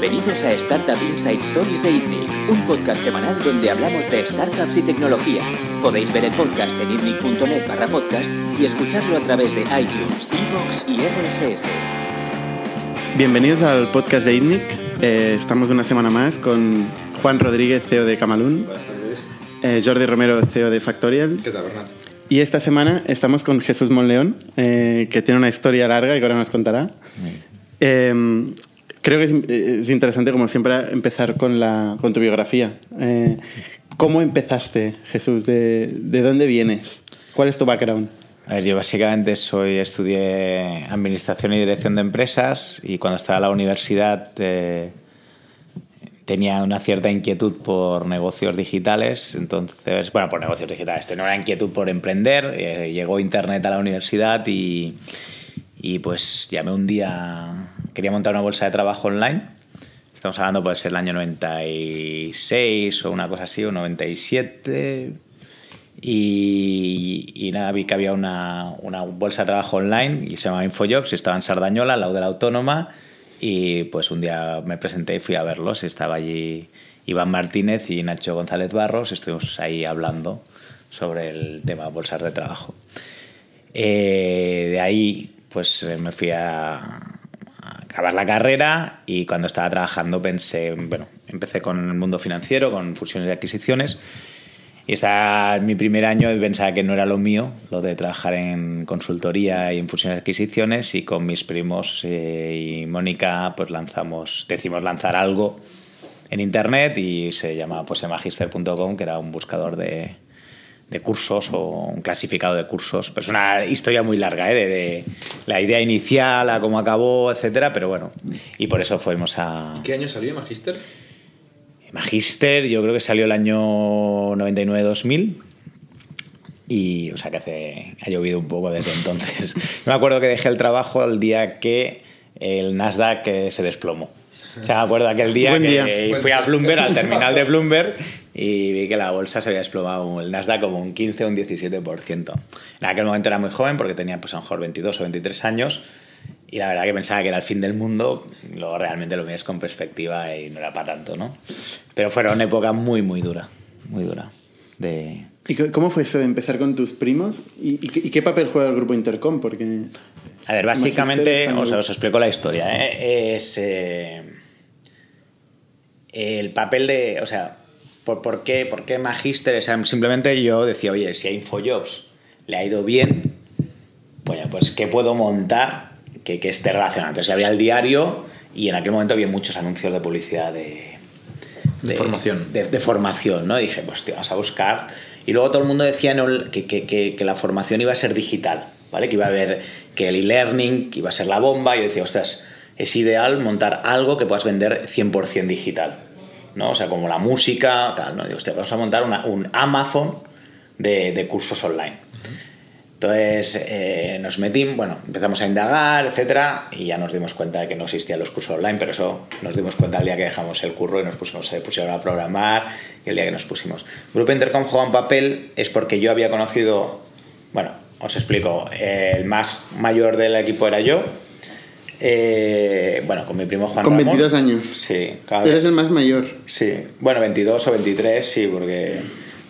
Bienvenidos a Startup Inside Stories de ITNIC, un podcast semanal donde hablamos de startups y tecnología. Podéis ver el podcast en itnic.net barra podcast y escucharlo a través de iTunes, iVoox y RSS. Bienvenidos al podcast de ITNIC. Eh, estamos una semana más con Juan Rodríguez, CEO de Camalún. Eh, Jordi Romero, CEO de Factorial. ¿Qué tal, Bernat? Y esta semana estamos con Jesús Monleón, eh, que tiene una historia larga y que ahora nos contará. Eh, creo que es, es interesante, como siempre, empezar con, la, con tu biografía. Eh, ¿Cómo empezaste, Jesús? ¿De, ¿De dónde vienes? ¿Cuál es tu background? Yo básicamente soy, estudié Administración y Dirección de Empresas y cuando estaba en la universidad eh, tenía una cierta inquietud por negocios digitales. Entonces, bueno, por negocios digitales, tenía una inquietud por emprender. eh, llegó Internet a la universidad y, y pues llamé un día, quería montar una bolsa de trabajo online. Estamos hablando, puede ser el año 96 o una cosa así, o 97. Y, nada, vi que había una, una bolsa de trabajo online y se llamaba Infojobs y estaba en Sardañola, al lado de la Autónoma. Y pues un día me presenté y fui a verlos. Estaba allí Iván Martínez y Nacho González Barros. Estuvimos ahí hablando sobre el tema bolsas de trabajo. Eh, de ahí pues eh, me fui a, acabar la carrera y cuando estaba trabajando pensé, bueno, empecé con el mundo financiero, con fusiones y adquisiciones. Y estaba mi primer año y pensaba que no era lo mío, lo de trabajar en consultoría y en fusiones y adquisiciones. Y con mis primos eh, y Mónica, pues lanzamos, decimos lanzar algo en internet y se llama pues, emagister.com, que era un buscador de, de cursos o un clasificado de cursos. Pero es una historia muy larga, ¿eh? de, de la idea inicial a cómo acabó, etcétera. Pero bueno, y por eso fuimos a. ¿Qué año salió Magister? Magister, yo creo que salió el año 99-2000. Y, o sea, que hace, ha llovido un poco desde entonces. me acuerdo que dejé el trabajo el día que el Nasdaq eh, se desplomó. O sea, me acuerdo aquel día Buen que día. fui a Bloomberg, al terminal de Bloomberg, y vi que la bolsa se había desplomado, el Nasdaq como un 15 o un 17%. En aquel momento era muy joven porque tenía pues a lo mejor 22 o 23 años y la verdad que pensaba que era el fin del mundo, luego realmente lo miras con perspectiva y no era para tanto, ¿no? Pero fueron una época muy, muy dura, muy dura. De... ¿Y cómo fue eso de empezar con tus primos? ¿Y, y qué, y qué papel juega el grupo Intercom? Porque... A ver, básicamente, o sea, os explico la historia. ¿eh? Es eh, el papel de, o sea, ¿por, por qué, ¿por qué Magister? O sea, simplemente yo decía, oye, si a Infojobs le ha ido bien, pues, pues ¿qué puedo montar que, que esté relacionado? Entonces abría el diario y en aquel momento había muchos anuncios de publicidad de... De formación. De, de formación, ¿no? Y dije, pues te vas a buscar. Y luego todo el mundo decía que, que- que- que la formación iba a ser digital, ¿vale? Que iba a haber que el e-learning, que iba a ser la bomba. Y yo decía, ostras, es ideal montar algo que puedas vender 100% digital, ¿no? O sea, como la música, tal, ¿no? Digo, hostia, vamos a montar un Amazon de, de cursos online. Entonces eh, nos metimos, bueno, empezamos a indagar, etcétera, y ya nos dimos cuenta de que no existían los cursos online, pero eso nos dimos cuenta el día que dejamos el curro y nos pusimos, pusieron a programar, el día que nos pusimos. Grupo Intercom juega un papel es porque yo había conocido, bueno, os explico, el más mayor del equipo era yo, eh, bueno, con mi primo Juan Con Ramón. 22 años. Sí, cada Eres el más mayor. Sí, bueno, 22 o 23, sí, porque.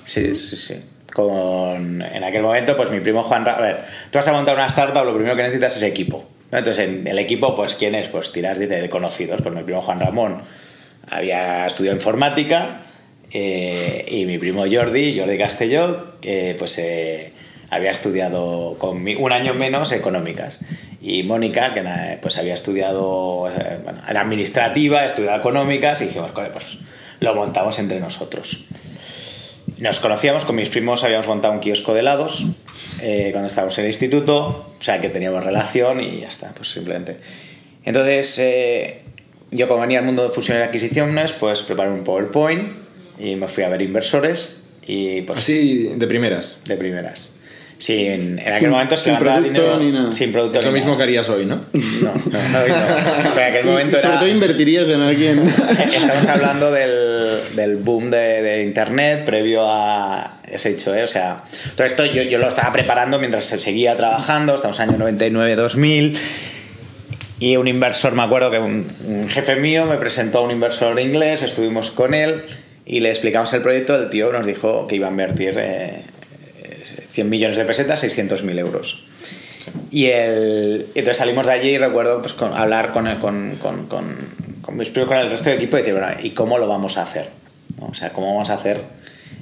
Sí, sí, sí. Con, en aquel momento, pues mi primo Juan. Ra- A ver, tú vas a montar una startup, lo primero que necesitas es equipo. ¿no? Entonces, en el equipo, pues, ¿quién es? Pues tiras de, conocidos. Pues mi primo Juan Ramón había estudiado informática eh, y mi primo Jordi, Jordi Castelló, pues eh, había estudiado con mi- un año menos económicas. Y Mónica, que pues había estudiado, eh, bueno, era administrativa, estudiaba económicas, y dijimos, "Joder, pues lo montamos entre nosotros. Nos conocíamos, con mis primos habíamos montado un kiosco de helados eh, cuando estábamos en el instituto, o sea que teníamos relación y ya está, pues simplemente. Entonces, eh, yo como venía al mundo de fusiones y adquisiciones, pues preparé un PowerPoint y me fui a ver inversores y pues Así de primeras. de primeras. Sí, en, aquel Sin- momento sin producto dinero ni nada. sin producto Es lo mismo nada. que harías hoy, ¿no? No, no, no, no. Pero en aquel momento y sobre era... todo invertirías en alguien. Estamos hablando del, del boom de, de Internet previo a ese hecho, ¿eh? O sea, todo esto yo, yo lo estaba preparando mientras se seguía trabajando, estamos en el año 99-2000. Y un inversor, me acuerdo que un, un jefe mío me presentó a un inversor inglés, estuvimos con él y le explicamos el proyecto. El tío nos dijo que iba a invertir eh, 100 millones de pesetas, 600 mil euros. Y el, entonces salimos de allí y recuerdo pues, con, hablar con, el, con, con, con, con, mis primos, con el resto del equipo y decir, bueno, ¿y cómo lo vamos a hacer? ¿No? O sea, ¿cómo vamos a hacer?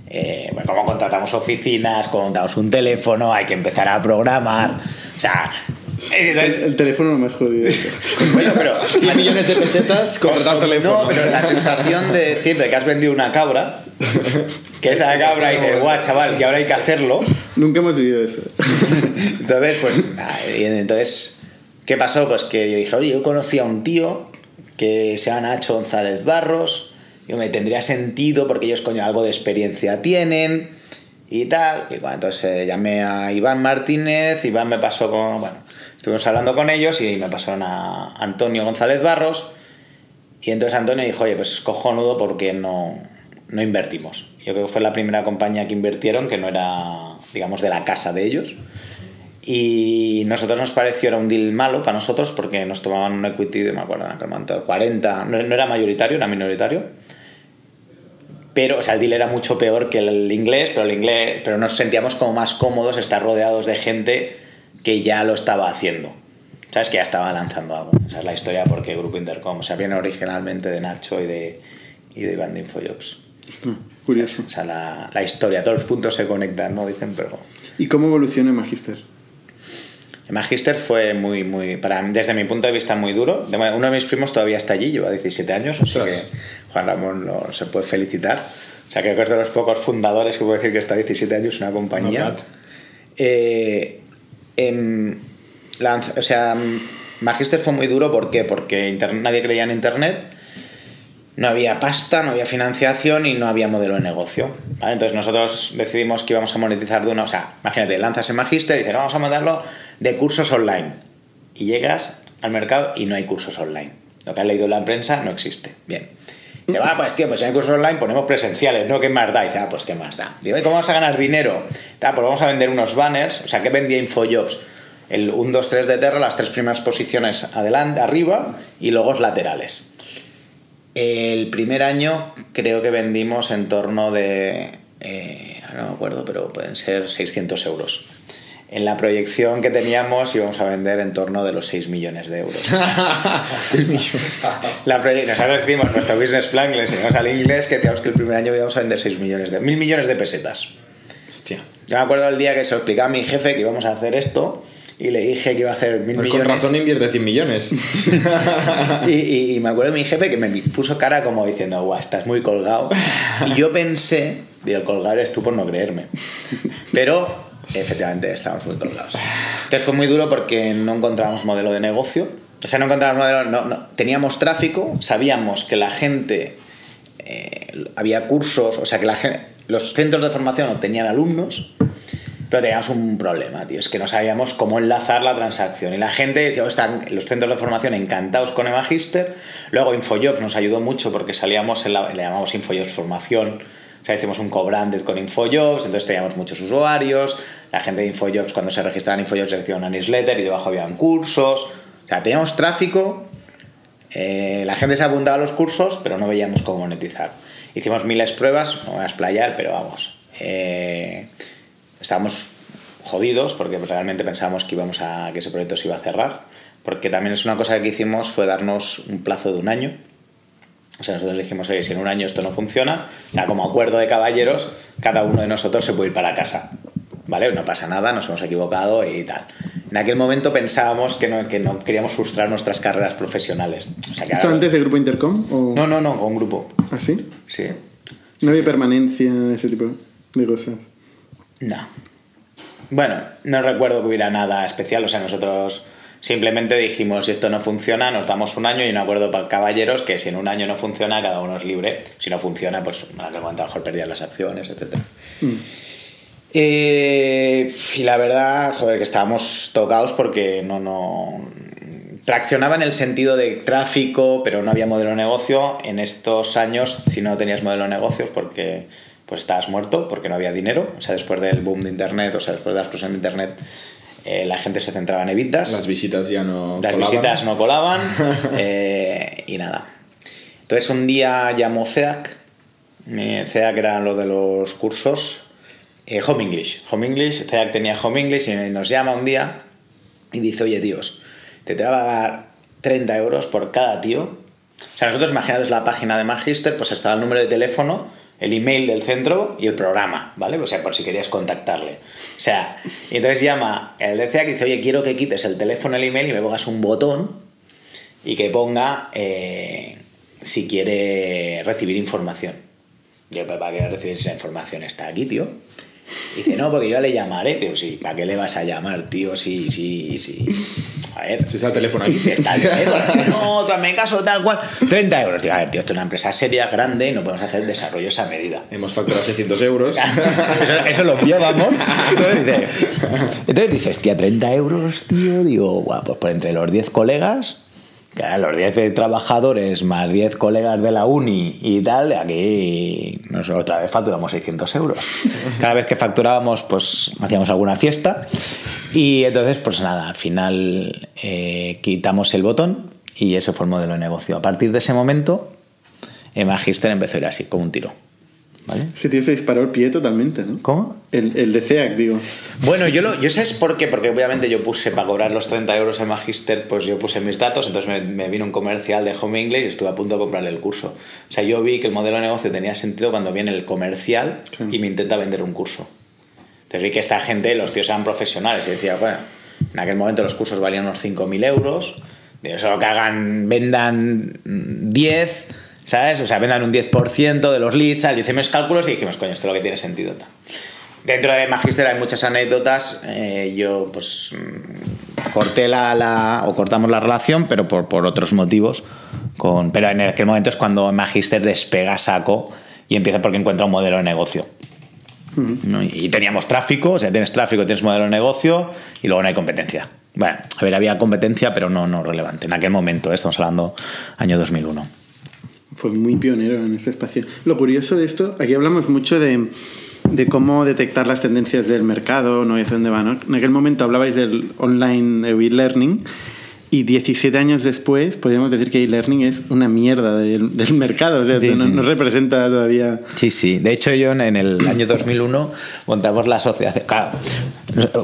Eh, bueno, ¿Cómo contratamos oficinas? ¿Cómo montamos un teléfono? Hay que empezar a programar. O sea, el, el, teléfono no me has jodido. bueno, pero 100 millones de pesetas contratar teléfono. No, pero la sensación de decir de que has vendido una cabra, que esa cabra y de guau, chaval, que ahora hay que hacerlo. Nunca hemos vivido eso. entonces, pues, entonces, ¿qué pasó? Pues que yo dije, oye, yo conocí a un tío que se llama Nacho González Barros, yo me tendría sentido porque ellos, coño, algo de experiencia tienen y tal. Y bueno, entonces eh, llamé a Iván Martínez, Iván me pasó con, bueno, estuvimos hablando con ellos y me pasaron a Antonio González Barros. Y entonces Antonio dijo, oye, pues es cojonudo porque no, no invertimos. Yo creo que fue la primera compañía que invirtieron que no era, digamos, de la casa de ellos. Y nosotros nos pareció era un deal malo para nosotros porque nos tomaban un equity de, me acuerdo, no 40, no, era mayoritario, era minoritario. Pero, o sea, el deal era mucho peor que el inglés, pero el inglés, pero nos sentíamos como más cómodos estar rodeados de gente que ya lo estaba haciendo. ¿Sabes? Que ya estaba lanzando algo. Esa es la historia porque Grupo Intercom, o viene originalmente de Nacho y de, y de Iván. Curioso. O sea, la, la, historia, todos los puntos se conectan, ¿no? Dicen, pero... ¿Y cómo evoluciona Magister? El Magister fue muy, muy, para, desde mi punto de vista, muy duro. Uno de mis primos todavía está allí, lleva 17 años, así que Juan Ramón lo, se puede felicitar. O sea, creo que es de los pocos fundadores que puedo decir que está 17 años en una compañía. No eh, en, la, o sea, Magister fue muy duro, ¿por qué? Porque nadie creía en Internet, no había pasta, no había financiación y no había modelo de negocio. Entonces nosotros decidimos que íbamos a monetizar de una... O sea, imagínate, lanzas en Magister y dices, vamos a mandarlo de cursos online. Y llegas al mercado y no hay cursos online. Lo que has leído en la prensa no existe. Bien. Dice, va, pues tío, pues si hay cursos online ponemos presenciales, ¿no? ¿Qué más da? Y dice, ah, pues qué más da. Digo, ¿y cómo vamos a ganar dinero? Ah, pues vamos a vender unos banners. O sea, ¿qué vendía Infojobs? El 1, 2, 3 de Terra, las tres primeras posiciones adelante, arriba y logos laterales. El primer año creo que vendimos en torno de, eh, no me acuerdo, pero pueden ser 600 euros. En la proyección que teníamos íbamos a vender en torno de los 6 millones de euros. la nosotros decimos nuestro business plan, le enseñamos al inglés que teníamos que el primer año íbamos a vender 6 millones de... mil millones de pesetas. Hostia. Yo me acuerdo el día que se lo explicaba a mi jefe que íbamos a hacer esto y le dije que iba a hacer mil Pues millones. con razón invierte 100 millones. y, y, y me acuerdo de mi jefe que me puso cara como diciendo, guau, estás muy colgado. Y yo pensé, digo, colgar eres tú por no creerme. Pero efectivamente estábamos muy colgados. Entonces fue muy duro porque no encontrábamos modelo de negocio. O sea, no encontrábamos modelo, no, no. teníamos tráfico, sabíamos que la gente, eh, había cursos, o sea, que la gente, los centros de formación obtenían alumnos, pero teníamos un problema, tío, es que no sabíamos cómo enlazar la transacción. Y la gente decía, oh, están los centros de formación encantados con el Magister. Luego Infojobs nos ayudó mucho porque salíamos, en la, le llamamos Infojobs Formación, o sea, hicimos un co-branded con Infojobs, entonces teníamos muchos usuarios. La gente de Infojobs, cuando se registraban Infojobs, recibía una newsletter y debajo habían cursos. O sea, teníamos tráfico, eh, la gente se apuntaba a los cursos, pero no veíamos cómo monetizar. Hicimos miles de pruebas, no voy a explayar, pero vamos. Eh, estábamos jodidos porque realmente pensábamos que íbamos a que ese proyecto se iba a cerrar porque también es una cosa que hicimos fue darnos un plazo de un año. O sea nosotros dijimos oye si en un año esto no funciona o sea como acuerdo de caballeros cada uno de nosotros se puede ir para casa vale no pasa nada nos hemos equivocado y tal en aquel momento pensábamos que no, que no queríamos frustrar nuestras carreras profesionales. O sea, que ¿Esto ahora- antes de Grupo Intercom? O... no no no con grupo. ¿Ah, sí? sí. No había permanencia, ese tipo de cosas. No. Bueno, no recuerdo que hubiera nada especial, o sea, nosotros simplemente dijimos, si esto no funciona, nos damos un año y un acuerdo para caballeros que si en un año no funciona, cada uno es libre. Si no funciona, pues en aquel momento a lo mejor perdían las acciones, etc. Eh, y la verdad, joder, que estábamos tocados porque no, no... Traccionaba en el sentido de tráfico, pero no había modelo de negocio. En estos años, si no tenías modelo de negocios, porque pues estabas muerto, porque no había dinero. O sea, después del boom de Internet, o sea, después de la explosión de Internet, eh, la gente se centraba en evitas. Las visitas ya no Las colaban. visitas no colaban eh, y nada. Entonces un día llamó CEAC, eh, CEAC era lo de los cursos, eh, Home English. Home English, CEAC tenía Home English y nos llama un día y dice, oye tíos, te te va a pagar 30 euros por cada tío. O sea, nosotros imaginados la página de Magister, pues estaba el número de teléfono, el email del centro y el programa, ¿vale? O sea, por si querías contactarle. O sea, y entonces llama el CEAC y dice, oye, quiero que quites el teléfono, el email y me pongas un botón y que ponga eh, si quiere recibir información. Yo, "¿Pero ¿para qué recibir esa información? Está aquí, tío. Y dice, no, porque yo le llamaré. Digo, sí, ¿para qué le vas a llamar, tío? Sí, sí, sí. A ver. Si está el teléfono aquí. Está el teléfono. No, hazme caso, tal cual. 30 euros. Digo, a ver, tío, esto es una empresa seria, grande, y no podemos hacer desarrollos a medida. Hemos facturado 600 euros. eso, eso lo llevamos. Entonces, dice- entonces dices, tía, 30 euros, tío. Digo, guau, pues por entre los 10 colegas, los 10 de trabajadores más 10 colegas de la uni y tal, aquí nos- otra vez facturamos 600 euros. Cada vez que facturábamos, pues hacíamos alguna fiesta. Y entonces, pues nada, al final eh, quitamos el botón y ese fue el modelo de negocio. A partir de ese momento, Magister empezó a ir así, como un tiro. ¿Vale? Ese tío se disparó el pie totalmente, ¿no? ¿Cómo? El, el de CEAC, digo. Bueno, yo, lo, yo sé es por qué, porque obviamente yo puse para cobrar los 30 euros en Magister, pues yo puse mis datos, entonces me, me vino un comercial de Home English y estuve a punto de comprarle el curso. O sea, yo vi que el modelo de negocio tenía sentido cuando viene el comercial Claro. y me intenta vender un curso. Entonces vi que esta gente, los tíos eran profesionales y decía, bueno, en aquel momento los cursos valían unos 5.000 euros, digo, solo que hagan, vendan mm, 10, ¿sabes? O sea, vendan un 10% de los leads, tal. y hicimos cálculos y dijimos, coño, esto es lo que tiene sentido. Dentro de Magister hay muchas anécdotas. eh, yo, pues, mm, corté la, la- o cortamos la relación, pero por, por otros motivos. Con, pero en aquel momento es cuando Magister despega saco y empieza porque encuentra un modelo de negocio. ¿no? Y teníamos tráfico, o sea, tienes tráfico, tienes modelo de negocio y luego no hay competencia. Bueno, a ver, había competencia, pero no, no relevante. En aquel momento, ¿eh? estamos hablando año 2001. Fue muy pionero en este espacio. Lo curioso de esto, aquí hablamos mucho de, de cómo detectar las tendencias del mercado, ¿no? Y hacia dónde va, ¿no? En aquel momento hablabais del online e-learning y 17 años después podríamos decir que e-learning es una mierda del, del mercado, o sea, Sí, no, sí. no representa todavía... Sí, sí. De hecho, yo en- en el año 2001 montamos la asociación, claro,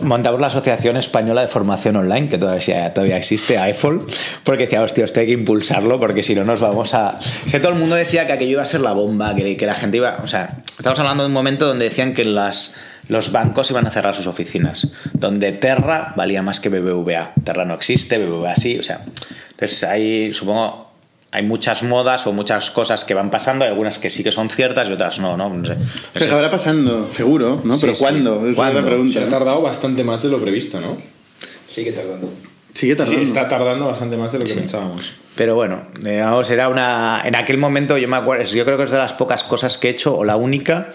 montamos la Asociación Española de Formación Online, que todavía, todavía existe, AEFOL, porque decía, hostia, esto hay que impulsarlo, porque si no nos vamos a... Que todo el mundo decía que aquello iba a ser la bomba, que, que la gente iba... O sea, estamos hablando de un momento donde decían que las... Los bancos iban a cerrar sus oficinas, donde Terra valía más que BBVA. Terra no existe, BBVA sí, o sea. Entonces ahí supongo hay muchas modas o muchas cosas que van pasando, hay algunas que sí que son ciertas y otras no, ¿no? No sé. O sea, acabará pasando, seguro, ¿no? Sí, Pero sí. ¿cuándo? Es ¿Cuándo? la pregunta. Se ha tardado bastante más de lo previsto, ¿no? Sigue tardando. Sigue Sí, tardando. está tardando bastante más de lo que pensábamos. Pero bueno, digamos, era una. En aquel momento yo me acuerdo, yo creo que es de las pocas cosas que he hecho, o la única,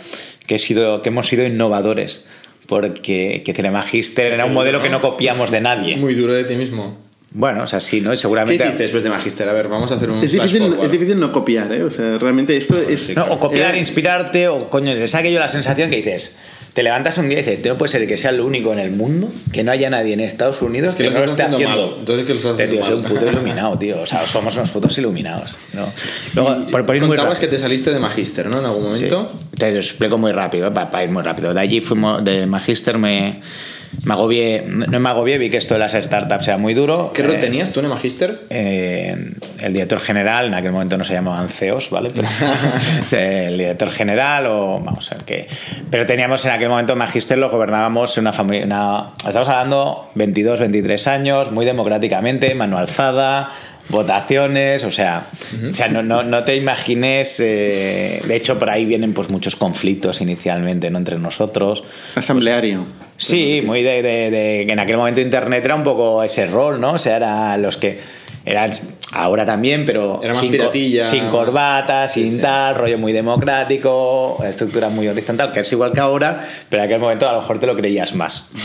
que, he sido, que hemos sido innovadores. Porque que Cinemagister era un modelo que no copiamos de nadie. Muy duro de ti mismo. Bueno, o sea, sí, ¿no? Y ¿Qué seguramente. hiciste después de Magister? A ver, vamos a hacer un Es difícil, forward. es difícil no copiar, ¿eh? O sea, realmente esto es... sí, No, o copiar, Era- inspirarte, o coño, es aquello la sensación que dices. Te levantas un día y dices, "Tío, no puede ser que sea el único en el mundo, que no haya nadie en Estados Unidos Es que que, lo no lo esté haciendo haciendo. mal. Entonces, ¿qué lo estás Tío, haciendo soy un puto iluminado, tío. O sea, somos unos putos iluminados. ¿no? Luego, por, por ir muy Contabas que rápido. te saliste de Magister, ¿no? En algún Sí. momento. Te lo explico muy rápido, para, ir muy rápido. De allí fuimos, de Magister me, me agobié, no me agobié, vi que esto de las startups era muy duro. ¿Qué rol Eh, tenías tú en Magister? eh, el director general, en aquel momento no se llamaban CEOs, ¿vale? Pero, sea, el director general o vamos a ver qué. Pero teníamos en aquel momento Magister, lo gobernábamos en una familia, una- estamos hablando 22, 23 años, muy democráticamente, mano alzada, votaciones, o sea, o sea no, no, no te imagines, eh, de hecho por ahí vienen pues muchos conflictos inicialmente, ¿no? Entre nosotros. Asambleario. Sí, muy de, de- de- que en aquel momento Internet era un poco ese rol, ¿no? O sea, era los que eran ahora también, pero Era más sin, piratilla, sin corbata, sin sí. tal, rollo muy democrático, estructura muy horizontal, que es igual que ahora, pero en aquel momento a lo mejor te lo creías más.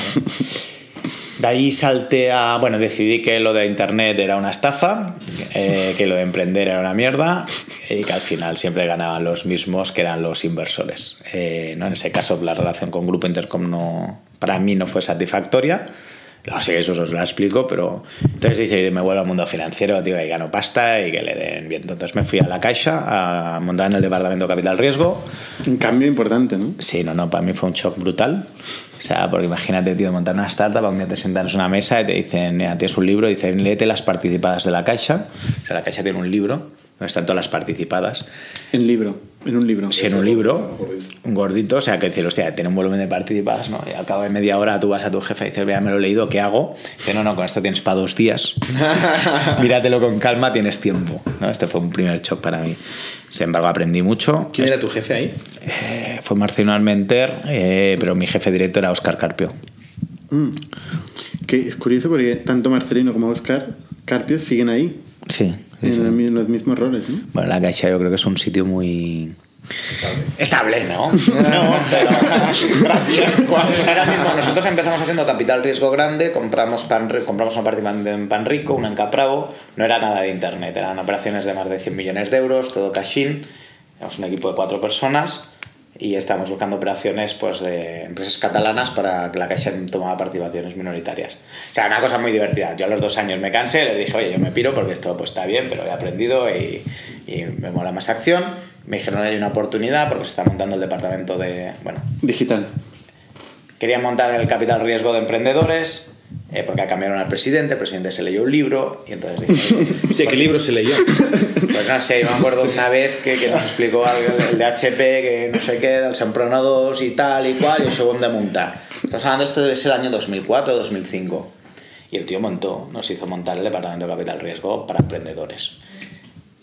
De ahí salté a. Bueno, decidí que lo de internet era una estafa, eh, que lo de emprender era una mierda y que al final siempre ganaban los mismos que eran los inversores. Eh, ¿no? En ese caso, la relación con Grupo Intercom no, para mí no fue satisfactoria. No, sí, eso os lo explico, pero entonces dice, me vuelvo al mundo financiero, tío, y gano pasta y que le den bien. Entonces me fui a la Caixa a montar en el departamento Capital Riesgo. Un cambio importante, ¿no? Sí, no, no, para mí fue un shock brutal. O sea, porque imagínate, tío, montar una startup, un día te sientan en una mesa y te dicen, mira, tienes un libro, y dicen, léete las participadas de la Caixa. O sea, la Caixa tiene un libro donde están todas las participadas. En libro, en un libro. Sí, en un libro, un gordito, o sea, que decir, hostia, tiene un volumen de participadas, ¿no? Y al cabo de media hora tú vas a tu jefe y dices, vea, me lo he leído, ¿qué hago? Dice, no, no, con esto tienes para dos días. Míratelo con calma, tienes tiempo. ¿no? Este fue un primer shock para mí. Sin embargo, aprendí mucho. ¿Quién era tu jefe ahí? Eh, fue Marcelino Almenter, eh, pero mi jefe directo era Oscar Carpio. Mm. Que es curioso porque tanto Marcelino como Oscar Carpio siguen ahí. Sí. sí, en, sí. los mismos roles, ¿no? Bueno, la Caixa yo creo que es un sitio muy... Estable, ¿no? No, pero gracias. Ahora mismo nosotros empezamos haciendo capital riesgo grande, compramos pan, compramos una participación en Pan Rico, una en Capravo, no era nada de internet, eran operaciones de más de 100 millones de euros, todo cash-in, éramos un equipo de cuatro personas y estábamos buscando operaciones pues, de empresas catalanas para que la Caixa tomara participaciones minoritarias. O sea, una cosa muy divertida. Yo a los dos años me cansé, les dije, oye, yo me piro porque esto pues, está bien, pero he aprendido y, y me mola más acción. Me dijeron, hay una oportunidad porque se está montando el departamento de... Bueno, Digital. querían montar el capital riesgo de emprendedores eh, porque cambiaron al presidente, el presidente se leyó un libro y entonces dije, "Oye, Hostia, ¿qué libro se leyó? pues no sé, yo me acuerdo una vez que, que nos explicó algo el de HP, que no sé qué, del Semprona 2 y tal y cual, y el segundo de montar. Estamos hablando de esto debe ser el año 2004 o 2005. Y el tío montó, nos hizo montar el departamento de capital riesgo para emprendedores.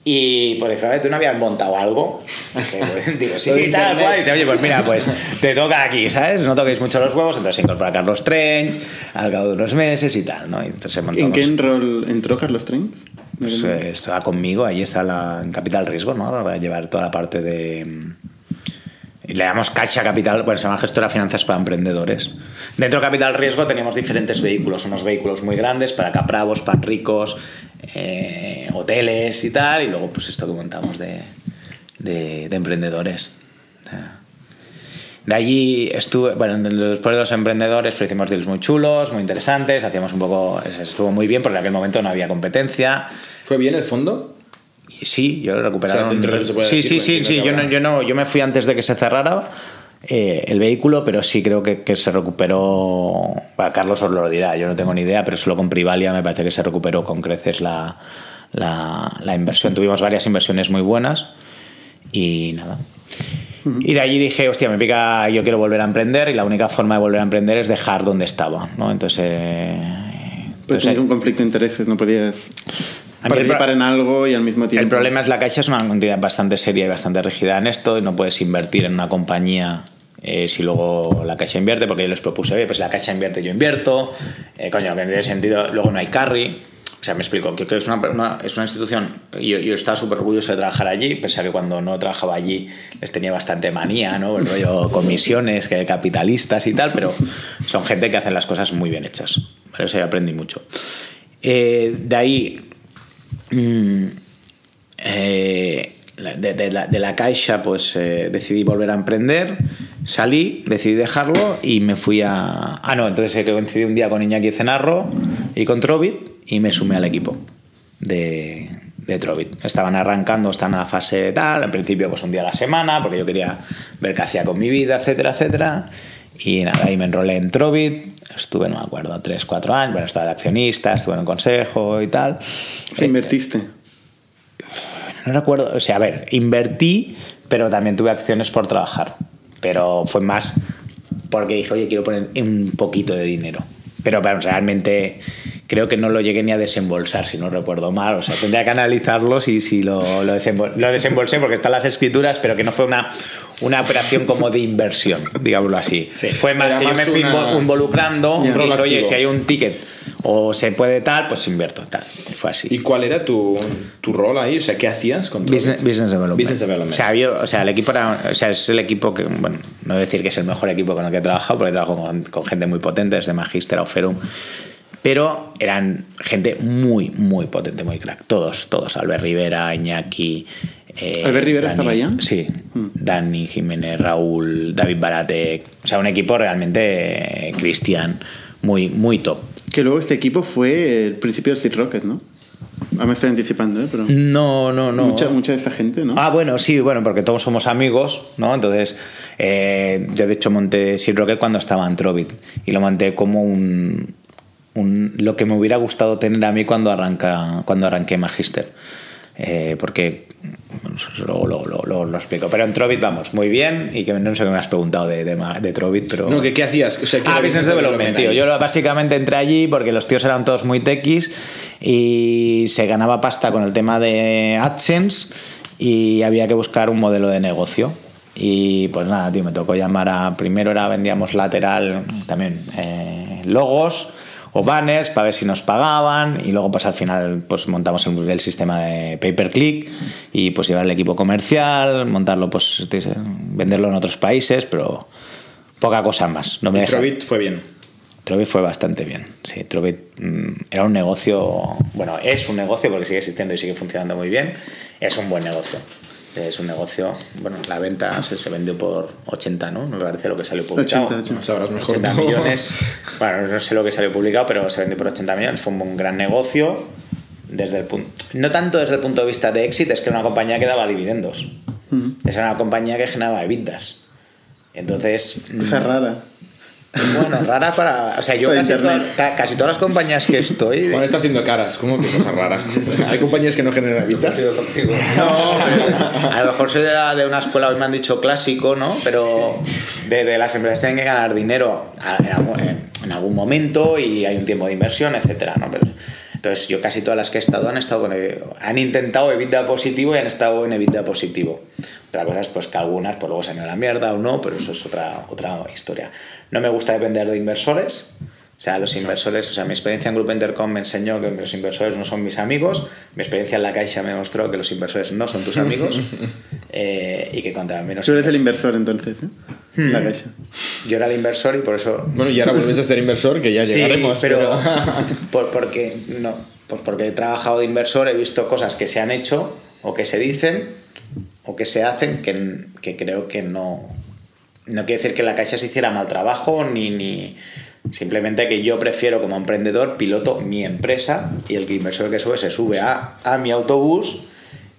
Y por ejemplo, ¿tú no habías montado algo? Pues, digo, sí, y tal, internet. guay. Dice, Oye, pues mira, pues te toca aquí, ¿sabes? No toquéis mucho los huevos, entonces se incorpora Carlos Trench al cabo de unos meses y tal, ¿no? Y entonces montamos... ¿En qué rol entró Carlos Trains? Pues, eh, estaba conmigo, ahí está la, en Capital Riesgo, ¿no? Para llevar toda la parte de... mm, y le damos Caixa Capital, bueno, se llama Gestora de Finanzas para Emprendedores. Dentro de Capital Riesgo teníamos diferentes vehículos, unos vehículos muy grandes para capravos, pan ricos, eh, hoteles y tal, y luego pues esto que montamos de, de, de emprendedores. O sea, de allí estuve, bueno, después de los emprendedores, pues hicimos deals muy chulos, muy interesantes, hacíamos un poco, estuvo muy bien porque en aquel momento no había competencia. ¿Fue bien el fondo? Y sí, yo lo recuperaron. O sea, sí, decir, sí, pues, sí, sí. Yo no, yo, no, yo me fui antes de que se cerrara eh, el vehículo, pero sí creo que, que se recuperó. Bueno, Carlos os lo dirá, yo no tengo ni idea, pero solo con Privalia me parece que se recuperó con creces la, la, la inversión. Tuvimos varias inversiones muy buenas y nada. Y de allí dije, hostia, me pica, yo quiero volver a emprender y la única forma de volver a emprender es dejar donde estaba, ¿no? Entonces... eh, Pero entonces, tenías un conflicto de intereses, no podías participar en algo y al mismo tiempo. El problema es la Caixa es una entidad bastante seria y bastante rígida en esto y no puedes invertir en una compañía eh, si luego la Caixa invierte, porque yo les propuse, oye, pues si la Caixa invierte, yo invierto, eh, coño, que no tiene sentido, luego no hay carry. O sea, me explico, que, que es, una, una- es una institución, yo, yo estaba súper orgulloso de trabajar allí, pese a que cuando no trabajaba allí les tenía bastante manía, ¿no? El rollo comisiones, que capitalistas y tal, pero son gente que hacen las cosas muy bien hechas. ¿vale? Eso yo aprendí mucho. Eh, de ahí Mm, eh, de, la, caixa pues eh, decidí volver a emprender salí, decidí dejarlo y me fui a... Ah, no, entonces coincidí un día con Iñaki Cenarro y con Trovit y me sumé al equipo de, de Trovit. Estaban arrancando, están en la fase tal, en principio pues un día a la semana, porque yo quería ver qué hacía con mi vida, etcétera, etcétera. Y nada, ahí me enrolé en Trovit, estuve, no me acuerdo, 3, 4 años, bueno, estaba de accionista, estuve en el consejo y tal. Invertiste. No recuerdo, o sea, a ver, invertí, pero también tuve acciones por trabajar. Pero fue más porque dije, oye, quiero poner un poquito de dinero. Pero, pero realmente creo que no lo llegué ni a desembolsar, si no recuerdo mal. O sea, tendría que analizarlo si, si lo, lo, desembol- lo desembolsé, porque están las escrituras, pero que no fue una, una operación como de inversión, digámoslo así. Sí. Fue más Era que yo me fui una- involucrando, Ya. y dije, oye, si hay un ticket o se puede tal, pues invierto. Tal. Fue así. ¿Y cuál era tu, tu rol ahí? O sea, ¿qué hacías con? Business, business development. Business development. O sea, yo- o sea, el equipo era, o sea, es el equipo que, bueno, no voy a decir que es el mejor equipo con el que he trabajado, porque he trabajado con, con gente muy potente, desde Magister a Oferum, pero eran gente muy, muy potente, muy crack. Todos, todos. Albert Rivera, Iñaki. Eh, ¿Albert Rivera estaba allá? Sí. Dani Jiménez, Raúl, David Baratek. O sea, un equipo realmente eh, cristian, muy, muy top. Que luego este equipo fue el principio del Seed Rocket, ¿no? Ah, me estoy anticipando, ¿eh? Pero No, no, no. mucha, mucha de esta gente, ¿no? Ah, bueno, sí, bueno, porque todos somos amigos, ¿no? Entonces, eh, yo de hecho monté Seed Rocket cuando estaba en Trovit y lo monté como un, un- lo que me hubiera gustado tener a mí cuando, arranca, cuando arranqué Magister. Eh, porque lo, lo, lo, lo- explico. Pero en Trovit vamos muy bien y que no sé qué me has preguntado de, de, de Trovit, pero... No, ¿qué, qué hacías? O sea, ¿qué Ah, Business Development, tío. Yo básicamente entré allí porque los tíos eran todos muy techis y se ganaba pasta con el tema de AdSense y había que buscar un modelo de negocio. Y pues nada, tío, me tocó llamar a. Primero era vendíamos lateral también eh, logos o banners para ver si nos pagaban y luego pues al final pues montamos el, el sistema de pay per click y pues llevar el equipo comercial montarlo pues venderlo en otros países pero poca cosa más no me Trovit fue bien. Trovit fue bastante bien. Sí, Trovit mm, era un negocio, bueno, es un negocio porque sigue existiendo y sigue funcionando muy bien. Es un buen negocio. Es un negocio, bueno, la venta se, se vendió por 80, ¿no? Me parece lo que salió publicado. 80, 80. No sabrás mejor. 80 millones. Bueno, no sé lo que salió publicado, pero se vendió por 80 millones. Fue un gran negocio. Desde el punto, no tanto desde el punto de vista de éxito, es que era una compañía que daba dividendos. Es una compañía que generaba evitas. Entonces. Cosa mm, rara. Bueno, rara para. O sea, yo casi, toda- ca- casi todas las compañías que estoy. Juan está haciendo caras, ¿cómo que cosa rara? Hay compañías que no generan evitas. No, a lo mejor soy de, la- de una escuela, hoy me han dicho clásico, ¿no? Pero de, de las empresas tienen que ganar dinero a- en algún, en- en algún momento y hay un tiempo de inversión, etcétera, ¿no? Pero, entonces, yo casi todas las que he estado han estado con, han intentado EBITDA positivo y han estado en EBITDA positivo. Otra cosa es pues que algunas pues luego se han ido a la mierda o no, pero eso es otra, otra historia. No me gusta depender de inversores. O sea, los inversores, o sea, mi experiencia en Grupo Intercom me enseñó que los inversores no son mis amigos, mi experiencia en la Caixa me mostró que los inversores no son tus amigos eh, y que contra menos... Tú eres el inversor entonces, ¿eh? Hmm. La caixa. Yo era el inversor y por eso Bueno, y ahora volvéis a ser inversor, que ya Sí, llegaremos. pero por- porque no, pues porque he trabajado de inversor, he visto cosas que se han hecho o que se dicen o que se hacen que, que creo que no no quiere decir que la caixa se hiciera mal trabajo ni ni simplemente que yo prefiero como emprendedor piloto mi empresa y el inversor que sube se sube a, a mi autobús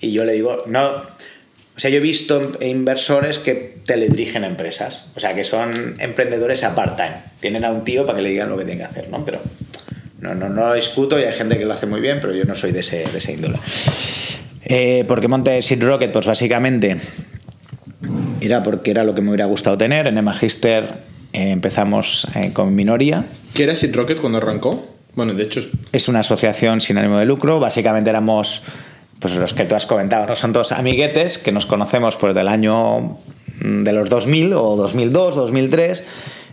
y yo le digo no o sea, yo he visto inversores que teledirigen empresas, o sea, que son emprendedores a part-time. Tienen a un tío para que le digan lo que tiene que hacer, ¿no? Pero no, no, no lo discuto y hay gente que lo hace muy bien, pero yo no soy de ese, de ese índole. Eh, ¿Por qué monté Seed Rocket? Pues básicamente era porque era lo que me hubiera gustado tener. En el Magister eh, empezamos eh, con minoría. ¿Qué era Seed Rocket cuando arrancó? Bueno, de hecho, es- una asociación sin ánimo de lucro. Básicamente éramos pues los que tú has comentado, ¿no? Son todos amiguetes que nos conocemos pues del año mm, de los 2000 o 2002, 2003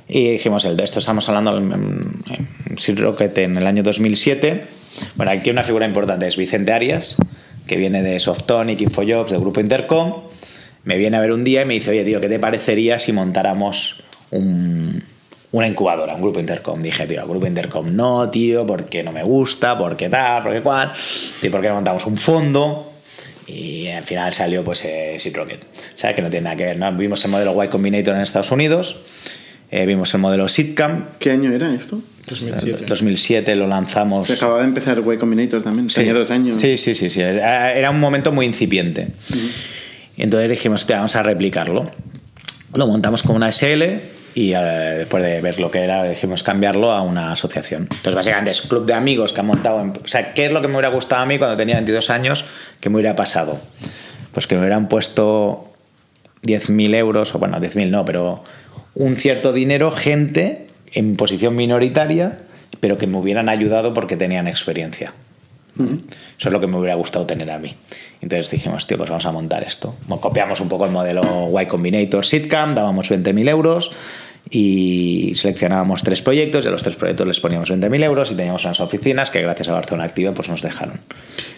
y dijimos, el de esto estamos hablando en, en Seed Rocket en el año 2007. Bueno, aquí una figura importante es Vicente Arias, que viene de Softonic, Infojobs, del grupo Intercom. Me viene a ver un día y me dice, oye, tío, ¿qué te parecería si montáramos un, una incubadora, un grupo Intercom. Dije, tío, grupo Intercom no, tío, porque no me gusta, porque tal, porque cual. Tío, ¿por qué no montamos un fondo? Y al final salió pues eh, Seed Rocket. O sea, que no tiene nada que ver, ¿no? Vimos el modelo Y Combinator en Estados Unidos, eh, vimos el modelo Sitcam. ¿Qué año era esto? 2007. 2007 lo lanzamos. Se acababa de empezar Y Combinator también. Tenía dos años. Sí, sí, sí, sí. Era era un momento muy incipiente. Entonces dijimos, "Hostia, vamos a replicarlo. Lo montamos como una SL y eh, después de ver lo que era, dijimos cambiarlo a una asociación. Entonces, básicamente es club de amigos que han montado. o sea, ¿qué es lo que me hubiera gustado a mí cuando tenía 22 años que me hubiera pasado? Pues que me hubieran puesto 10.000 euros, o bueno, 10.000 no, pero un cierto dinero, gente en posición minoritaria, pero que me hubieran ayudado porque tenían experiencia. Eso es lo que me hubiera gustado tener a mí. Entonces dijimos, tío, pues vamos a montar esto. Mo- Copiamos un poco el modelo Y Combinator Sitcam, dábamos 20.000 euros y seleccionábamos tres proyectos y a los tres proyectos les poníamos 20.000 euros y teníamos unas oficinas que gracias a Barcelona Activa pues nos dejaron.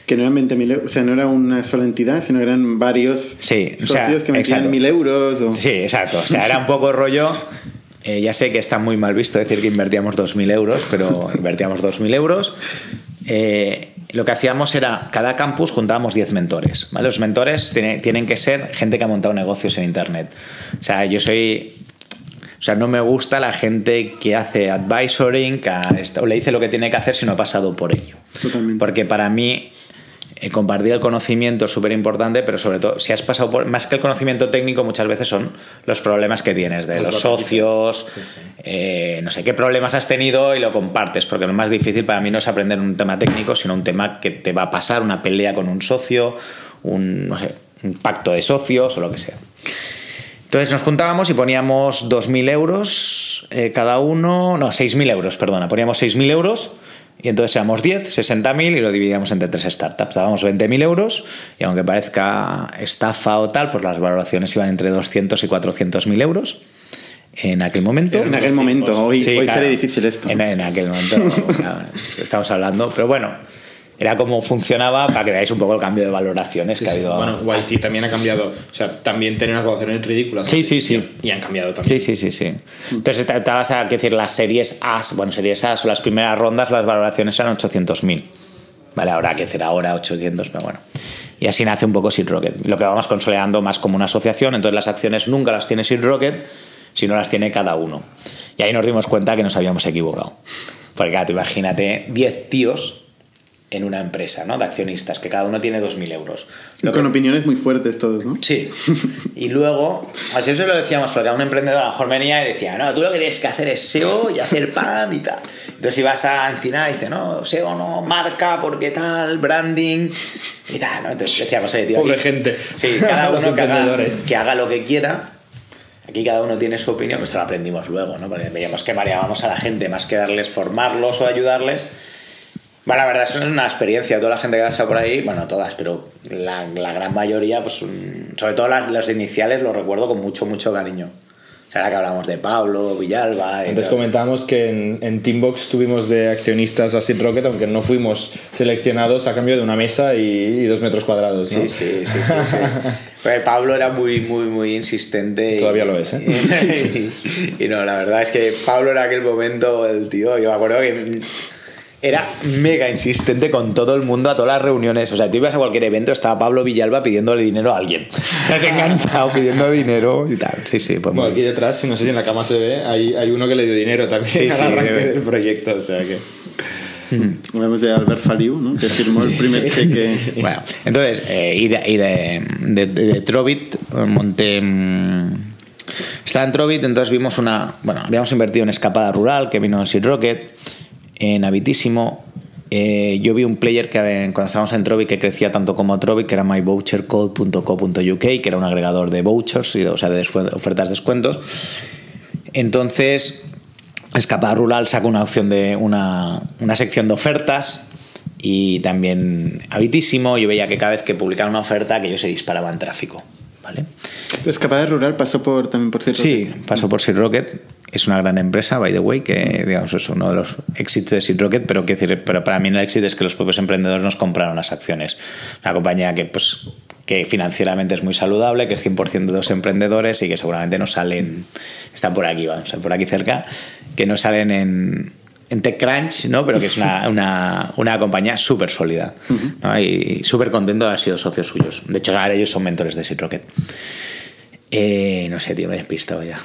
Que no eran 20.000 euros. O sea, no era una sola entidad, sino eran varios Sí, o socios sea, que metían exacto. 1.000 euros. O... Sí, exacto. O sea, era un poco rollo. eh, ya sé que está muy mal visto decir que invertíamos 2.000 euros, pero invertíamos 2.000 euros. Eh, lo que hacíamos era, cada campus juntábamos 10 mentores. ¿vale? Los mentores tiene- tienen que ser gente que ha montado negocios en Internet. O sea, yo soy... O sea, no me gusta la gente que hace advisoring, que o le dice lo que tiene que hacer si no ha pasado por ello. Totalmente. Porque para mí compartir el conocimiento es súper importante, pero sobre todo, si has pasado por. Más que el conocimiento técnico, muchas veces son los problemas que tienes de los socios, eh, no sé qué problemas has tenido y lo compartes, porque lo más difícil para mí no es aprender un tema técnico, sino un tema que te va a pasar, una pelea con un socio, un, no sé, un pacto de socios o lo que sea. Entonces nos juntábamos y poníamos 2.000 euros eh, cada uno, no, 6.000 euros, perdona, poníamos 6.000 euros y entonces éramos 10, 60.000 y lo dividíamos entre tres startups. Dábamos 20.000 euros y aunque parezca estafa o tal, pues las valoraciones iban entre 200 y 400.000 euros en aquel momento. En aquel momento, hoy, hoy sería difícil esto. En, en aquel momento, estamos hablando, pero bueno, era como funcionaba para que veáis un poco el cambio de valoraciones que ha habido. Bueno, YC también ha cambiado. O sea, también tenía unas valoraciones ridículas. Sí, sí, sí. Y han cambiado también. Sí, sí, sí. sí. Entonces, vas a decir las series A, bueno, series A, o las primeras rondas, las valoraciones eran 800.000. Vale, ahora que decir ahora 800, pero bueno. Y así nace un poco Seed Rocket. Lo que vamos consolidando más como una asociación, entonces las acciones nunca las tiene Seed Rocket, sino las tiene cada uno. Y ahí nos dimos cuenta que nos habíamos equivocado. Porque, claro, imagínate 10 tíos en una empresa, ¿no? De accionistas, que cada uno tiene 2.000 euros. con opiniones muy fuertes todos, ¿no? Sí. y luego, así eso lo decíamos, porque a un emprendedor a lo mejor venía y decía, no, tú lo que tienes que hacer es SEO y hacer PAM y tal. Entonces ibas a Encinar y dice, no, SEO no, marca, porque tal, branding y tal, ¿no? Entonces decíamos, oye, tío... Pobre gente. Sí, cada uno que haga, que haga lo que quiera Aquí cada uno tiene su opinión, esto lo aprendimos luego, ¿no? Porque veíamos que mareábamos a la gente más que darles, formarlos o ayudarles, bueno, la verdad es una experiencia. Toda la gente que pasa por ahí, bueno, todas, pero la, gran mayoría, pues sobre todo las, los iniciales, los recuerdo con mucho, mucho cariño. O sea, que hablamos de Pablo, Villalba. Antes comentábamos que en, en, Teambox tuvimos de accionistas a Sid Rocket, aunque no fuimos seleccionados a cambio de una mesa y, dos metros cuadrados. ¿no? Sí, sí, sí. sí, pues Pablo era muy, muy, muy insistente. Todavía lo es, ¿eh? y, y, no, la verdad es que Pablo en aquel momento, el tío, yo me acuerdo que era mega insistente con todo el mundo a todas las reuniones. O sea, tú ibas a cualquier evento, estaba Pablo Villalba pidiéndole dinero a alguien. Has enganchado pidiendo dinero y tal. Sí, sí. Pues bueno, aquí detrás, si no sé si en la cama se ve, hay, hay uno que le dio dinero también sí, al arranque del proyecto. O sea que. Hablamos de Albert Faliu, ¿no? que firmó el primer cheque. bueno, entonces, eh, y, de, y de, de, de, Trovit monté. Mm, estaba en Trovit, entonces vimos una. Bueno, habíamos invertido en Escapada Rural, que vino en Rocket en Habitísimo. Eh, yo vi un player que cuando estábamos en Trovi que crecía tanto como Trovi, que era myvouchercode.co.uk, que era un agregador de vouchers, o sea, de ofertas descuentos. Entonces, Escapada Rural saca una opción de una, una sección de ofertas y también Habitísimo. Yo veía que cada vez que publicaban una oferta, que yo se disparaba en tráfico. ¿Vale? Escapada Rural pasó por, también por Rocket. Sí, pasó por Seed Rocket es una gran empresa, by the way, que digamos es uno de los éxitos de Seed Rocket, pero, que, pero para mí el éxito es que los propios emprendedores nos compraron las acciones. Una compañía que, pues, que financieramente es muy saludable, que es 100% de dos emprendedores y que seguramente no salen, están por aquí, vamos, por aquí cerca, que no salen en, en TechCrunch, ¿no? pero que es una, una, una compañía súper sólida ¿no? y súper contento de haber sido socios suyos. De hecho, ahora ellos son mentores de Seed Rocket. Eh, no sé, tío, me he despistado ya.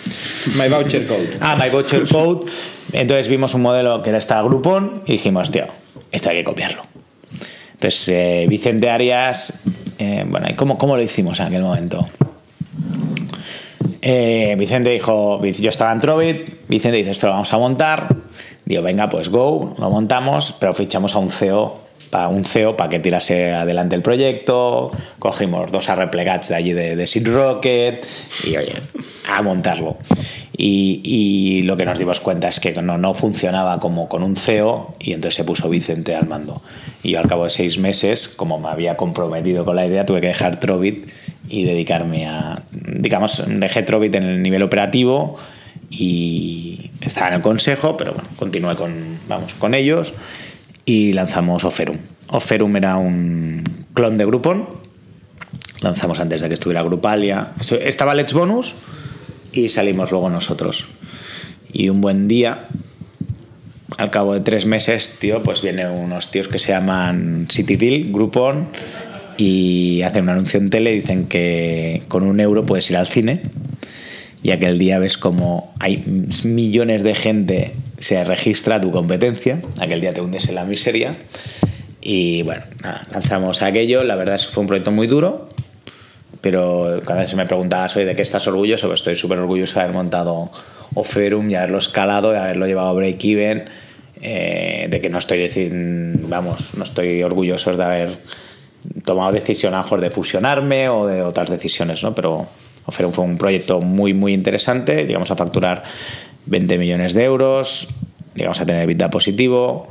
My Voucher Code. Ah, My Voucher Code. Entonces vimos un modelo que era esta Groupon y dijimos, tío, esto hay que copiarlo. Entonces, eh, Vicente Arias, eh, bueno, ¿cómo, ¿cómo lo hicimos en aquel momento? Vicente dijo, yo estaba en Trovit, Vicente dice, esto lo vamos a montar. Digo, venga, pues go, lo montamos, pero fichamos a un CEO un CEO para que tirase adelante el proyecto, cogimos dos arreplegats de allí de, de Seed Rocket y oye, a montarlo. Y, lo que nos dimos cuenta es que no, no funcionaba como con un CEO y entonces se puso Vicente al mando. Y yo al cabo de seis meses, como me había comprometido con la idea, tuve que dejar Trovit y dedicarme a, digamos, dejé Trovit en el nivel operativo y estaba en el consejo, pero bueno, continué con, vamos, con ellos y lanzamos Oferum. Oferum era un clon de Groupon. Lanzamos antes de que estuviera Grupalia. Estaba Let's Bonus y salimos luego nosotros. Y un buen día, al cabo de tres meses, tío, pues vienen unos tíos que se llaman CityDeal, Groupon, y hacen un anuncio en tele y dicen que con un euro puedes ir al cine y aquel día ves como hay millones de gente se registra tu competencia, aquel día te hundes en la miseria. Y bueno, lanzamos aquello, la verdad es que fue un proyecto muy duro, pero cada vez se me preguntaba soy de qué estás orgulloso, pues estoy súper orgulloso de haber montado Oferum y haberlo escalado, de haberlo llevado a break-even, eh, de que no estoy, vamos, no estoy orgulloso de haber tomado decisión a mejor de fusionarme o de otras decisiones, ¿no? Pero Oferum fue un proyecto muy, muy interesante, llegamos a facturar 20 millones de euros, llegamos a tener vida positivo,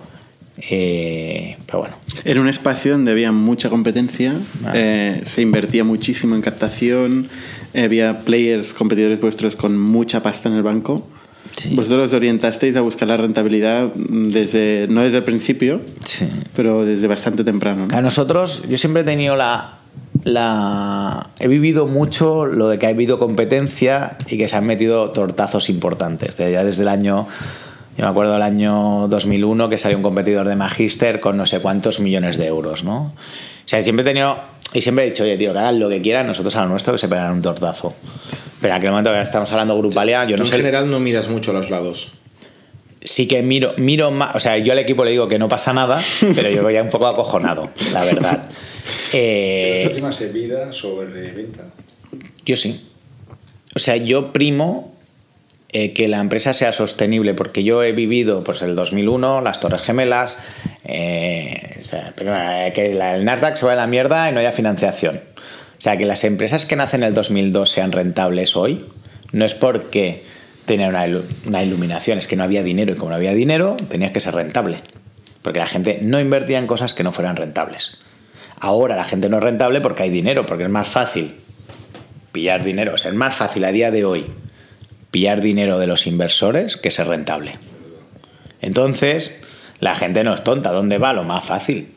eh, pero bueno. Era un espacio donde había mucha competencia, eh, se invertía muchísimo en captación, había players, competidores vuestros con mucha pasta en el banco. Vosotros os orientasteis a buscar la rentabilidad desde, no desde el principio, pero desde bastante temprano. A nosotros, yo siempre he tenido la, la. He vivido mucho lo de que ha habido competencia y que se han metido tortazos importantes. Ya desde el año yo me acuerdo del año 2001 que salió un competidor de Magister con no sé cuántos millones de euros, ¿no? O sea, siempre he tenido, y siempre he dicho, oye, tío, que hagan lo que quieran, nosotros a lo nuestro que se pegan un tortazo. Pero en aquel momento que estamos hablando grupalia, yo no en sé... En general no miras mucho a los lados. Sí que miro, miro más, o sea, yo al equipo le digo que no pasa nada, pero yo voy un poco acojonado, la verdad. Eh, primas vida sobre venta? Yo sí. O sea, yo primo eh, que la empresa sea sostenible, porque yo he vivido pues el 2001, las Torres Gemelas, eh, eh, que el Nasdaq se va a la mierda y no haya financiación. O sea, que las empresas que nacen en el 2002 sean rentables hoy, no es porque tenían una, una iluminación, es que no había dinero y como no había dinero, tenías que ser rentable. Porque la gente no invertía en cosas que no fueran rentables. Ahora la gente no es rentable porque hay dinero, porque es más fácil pillar dinero. O sea, es más fácil a día de hoy pillar dinero de los inversores que ser rentable. Entonces, la gente no es tonta. ¿Dónde va? Lo más fácil.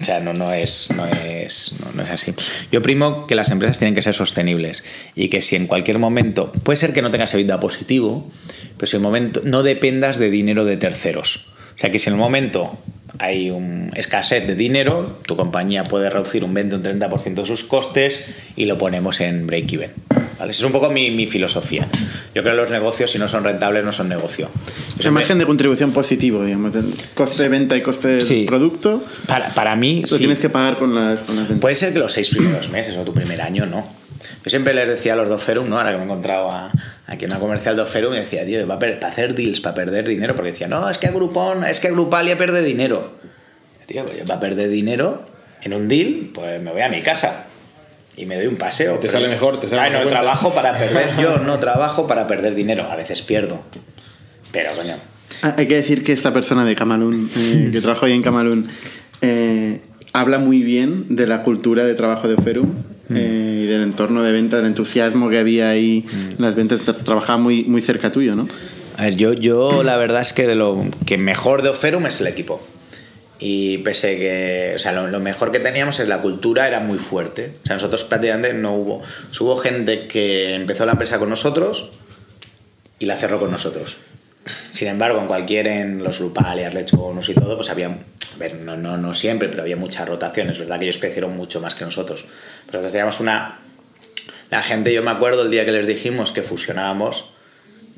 O sea, no, no, es, no, es, no, es así. Yo primo que las empresas tienen que ser sostenibles y que si en cualquier momento, puede ser que no tengas vida positivo, pero si en el momento no dependas de dinero de terceros. O sea, que si en el momento hay un escasez de dinero, tu compañía puede reducir un 20 o un 30% de sus costes y lo ponemos en break-even. Esa es un poco mi, filosofía. Yo creo que los negocios, si no son rentables, no son negocio. Es un margen de contribución positivo, digamos. Coste de venta y coste de producto. Para, para mí. Lo tienes que pagar con las, con las ventas. Puede ser que los seis primeros meses o tu primer año no. Yo siempre les decía a los dos Ferum, ¿no? Ahora que me he encontrado a, aquí en una comercial de Ferum, y decía, tío, va a para hacer deals, para perder dinero, porque decía, no, es que a Groupon, es que a Grupalia pierde dinero. Tío, pues va a perder dinero en un deal, pues me voy a mi casa y me doy un paseo. Te sale mejor, te sale mejor. no trabajo para perder, yo no trabajo para perder dinero, a veces pierdo. Pero coño. Ah, hay que decir que esta persona de Camalún, eh, que trabaja hoy en Camalún, eh, habla muy bien de la cultura de trabajo de Ferum mm. eh, y del entorno de venta, del entusiasmo que había ahí. Mm. Las ventas trabajaba muy, muy cerca tuyo, ¿no? A ver, yo, yo la verdad es que de lo que mejor de Oferum es el equipo. Y pese que, o sea, lo, mejor que teníamos es la cultura era muy fuerte. O sea, nosotros prácticamente no hubo. Hubo gente que empezó la empresa con nosotros y la cerró con nosotros. Sin embargo, en cualquier, en los Lupalias, Lechbonos y todo, pues había, ver, no, no, no siempre, pero había muchas rotaciones, ¿verdad? Que ellos crecieron mucho más que nosotros. Pero nosotros teníamos una. La gente, yo me acuerdo el día que les dijimos que fusionábamos,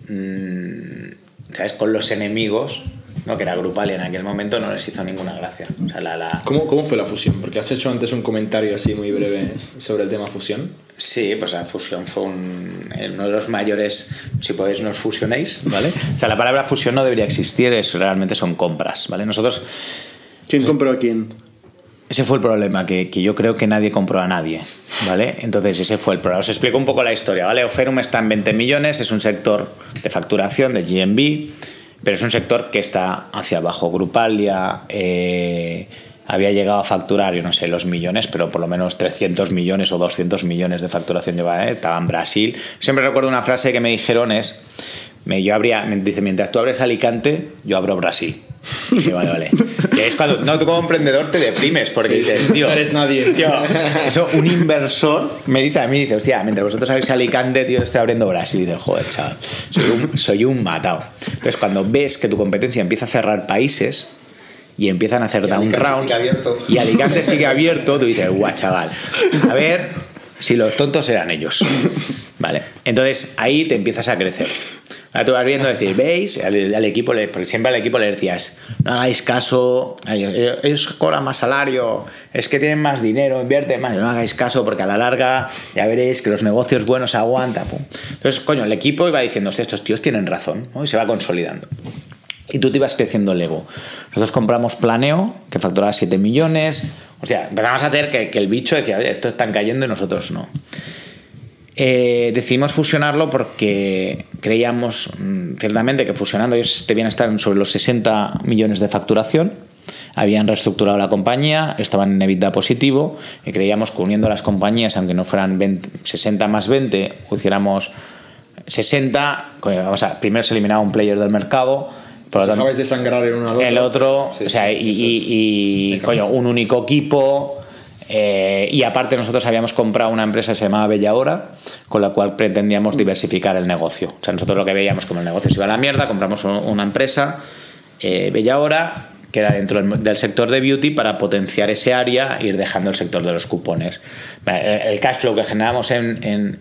mmm, ¿sabes? Con los enemigos no, que era grupal y en aquel momento no les hizo ninguna gracia. O sea, la, ¿Cómo, ¿Cómo, fue la fusión? Porque has hecho antes un comentario así muy breve sobre el tema fusión. Sí, pues la fusión fue un, uno de los mayores, si podéis nos fusionéis, ¿vale? O sea, la palabra fusión no debería existir, es, realmente son compras, ¿vale? Nosotros... ¿Quién compró a quién? Ese fue el problema, que, que, yo creo que nadie compró a nadie, ¿vale? Entonces ese fue el problema. Os explico un poco la historia, ¿vale? Oferum está en 20 millones, es un sector de facturación, de GMB, pero es un sector que está hacia abajo. Grupalia eh, había llegado a facturar, yo no sé los millones, pero por lo menos 300 millones o 200 millones de facturación llevaba, ¿eh? estaba en Brasil. Siempre recuerdo una frase que me dijeron es, me, yo abría, me dice, mientras tú abres Alicante, yo abro Brasil. Y dije, vale, vale. Y es cuando, no, tú como emprendedor te deprimes porque dices, tío, no eres nadie. Tío, eso, un inversor me dice a mí, dice, hostia, mientras vosotros abrís Alicante, tío, estoy abriendo Brasil. Y dice, joder, chaval, soy un, soy un matado. Entonces, cuando ves que tu competencia empieza a cerrar países, y empiezan a hacer down rounds y Alicante sigue abierto, tú dices, guau, chaval, a ver si los tontos eran ellos. Vale. Entonces ahí te empiezas a crecer. Ahora tú vas viendo decir, ¿veis? Al, equipo, le, porque siempre al equipo le decías, no hagáis caso, ellos cobran más salario, es que tienen más dinero, invierten más, no hagáis caso porque a la larga ya veréis que los negocios buenos aguantan. pum. Entonces, coño, el equipo iba diciendo, "Hostia, estos tíos tienen razón, ¿no? y se va consolidando. Y tú te ibas creciendo el ego. Nosotros compramos Planeo, que facturaba 7 millones. O sea, empezamos a hacer que, que el bicho decía, "Oye, estos están cayendo y nosotros no. Eh, decidimos fusionarlo porque creíamos mm, ciertamente que fusionando ellos debían estar sobre los 60 millones de facturación. Habían reestructurado la compañía, estaban en EBITDA positivo y creíamos que uniendo las compañías, aunque no fueran 20 60 más 20, o hiciéramos 60, coño, vamos a, primero se eliminaba un player del mercado, por lo tanto, de sangrar en uno al otro. el otro, Sí, o sea, sí, y, y- y, coño, un único equipo. Eh, y aparte nosotros habíamos comprado una empresa que se llamaba Bella Hora, con la cual pretendíamos diversificar el negocio. O sea, nosotros lo que veíamos como el negocio se iba a la mierda, compramos un- una empresa, eh, Bella Hora, que era dentro del, sector de beauty, para potenciar ese área e ir dejando el sector de los cupones. El cash flow que generamos en,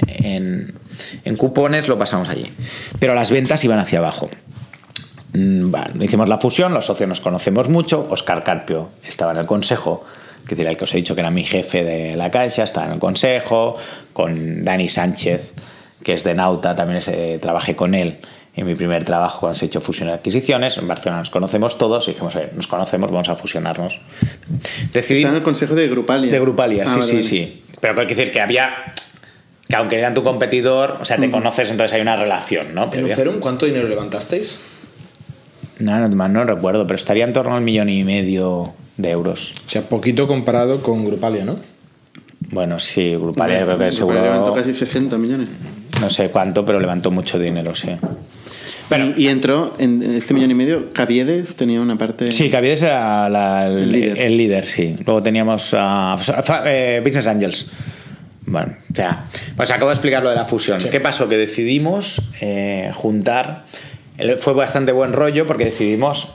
cupones lo pasamos allí. Pero las ventas iban hacia abajo. Mm, hicimos la fusión, los socios nos conocemos mucho. Oscar Carpio estaba en el consejo, que decir, el que os he dicho que era mi jefe de la Caixa, estaba en el consejo, con Dani Sánchez, que es de Nauta, también es, eh, trabajé con él en mi primer trabajo cuando se ha hecho fusión y adquisiciones. En Barcelona nos conocemos todos y dijimos, "Oye, nos conocemos, vamos a fusionarnos. Decidí Está en el consejo de Grupalia. de Grupalia, Ah, sí, vale, sí, vale. sí. Pero hay que decir que había. Que aunque eran tu competidor, o sea, te conoces, entonces hay una relación, ¿no? ¿En Ucerum cuánto dinero levantasteis? no, no, más no recuerdo, pero estaría en torno al millón y medio de euros. O sea, poquito comparado con Grupalia, ¿no? Bueno, sí, Grupalia creo que Grupalia seguro. levantó casi 60 millones. No sé cuánto, pero levantó mucho dinero, sí. Pero, y, y entró en este millón y medio. Caviedes tenía una parte. sí, Caviedes era la- el, El líder. el líder, sí. Luego teníamos a Business Angels. Bueno, o sea, pues acabo de explicar lo de la fusión. ¿Qué pasó? Que decidimos eh, juntar. el- Fue bastante buen rollo porque decidimos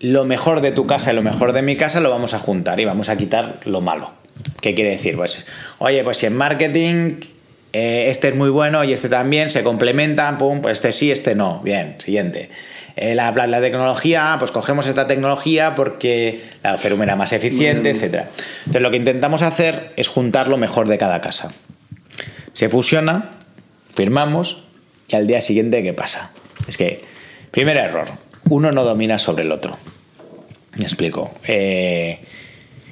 lo mejor de tu casa y lo mejor de mi casa lo vamos a juntar y vamos a quitar lo malo. ¿Qué quiere decir? Pues, oye, pues si en marketing eh, este es muy bueno y este también, se complementan, pum, pues este sí, este no. Bien, siguiente. Eh, la, la- tecnología, pues cogemos esta tecnología porque la Ferum era más eficiente, etc. Entonces lo que intentamos hacer es juntar lo mejor de cada casa. Se fusiona, firmamos y al día siguiente, ¿qué pasa? Es que, primer error, uno no domina sobre el otro. Me explico. Eh,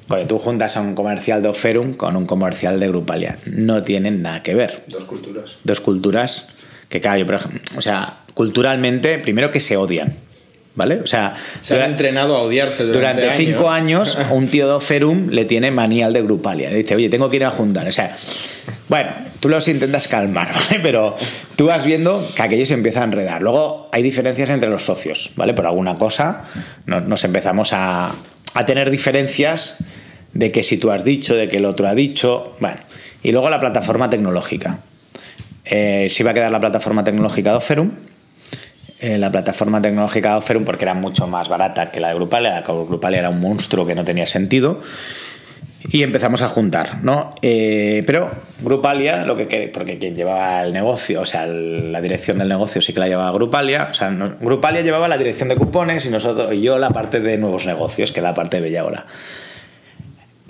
cuando tú juntas a un comercial de Oferum con un comercial de Grupalia, no tienen nada que ver. Dos culturas. Dos culturas que, claro, yo, por ejemplo, o sea, culturalmente, primero que se odian, ¿vale? O sea, Se han entrenado a odiarse durante, durante cinco años, un tío de Oferum le tiene manía al de Grupalia. Dice, oye, tengo que ir a juntar. O sea, bueno, tú los intentas calmar, ¿vale? Pero tú vas viendo que aquellos se empieza a enredar. Luego hay diferencias entre los socios, ¿vale? Por alguna cosa no- nos empezamos a, a tener diferencias de que si tú has dicho, de que el otro ha dicho, bueno. Y luego la plataforma tecnológica. Eh, se iba a quedar la plataforma tecnológica de Oferum, eh, la plataforma tecnológica de Oferum porque era mucho más barata que la de Grupalia. La de Grupalia era un monstruo que no tenía sentido. Y empezamos a juntar, ¿no? Eh, pero Grupalia, lo que porque quien llevaba el negocio, o sea, la dirección del negocio sí que la llevaba Grupalia. O sea, Grupalia llevaba la dirección de cupones y nosotros y yo la parte de nuevos negocios, que es la parte de Bella Hora.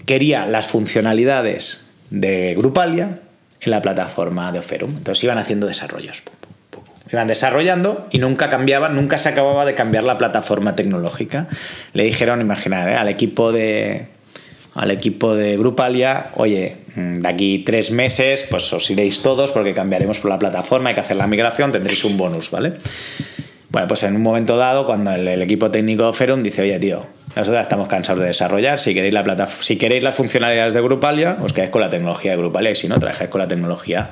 Quería las funcionalidades de Grupalia en la plataforma de Oferum. Entonces iban haciendo desarrollos. Iban desarrollando y nunca cambiaba, nunca se acababa de cambiar la plataforma tecnológica. Le dijeron, imaginar, ¿eh? al equipo de al equipo de Grupalia, oye, mm, de aquí tres meses, pues os iréis todos porque cambiaremos por la plataforma, hay que hacer la migración, tendréis un bonus, ¿vale? Bueno, pues en un momento dado, cuando el, equipo técnico de Ferum dice, oye, tío, nosotros estamos cansados de desarrollar, si queréis, la plata- si queréis las funcionalidades de Grupalia, os quedáis con la tecnología de Grupalia y si no, trabajáis con la tecnología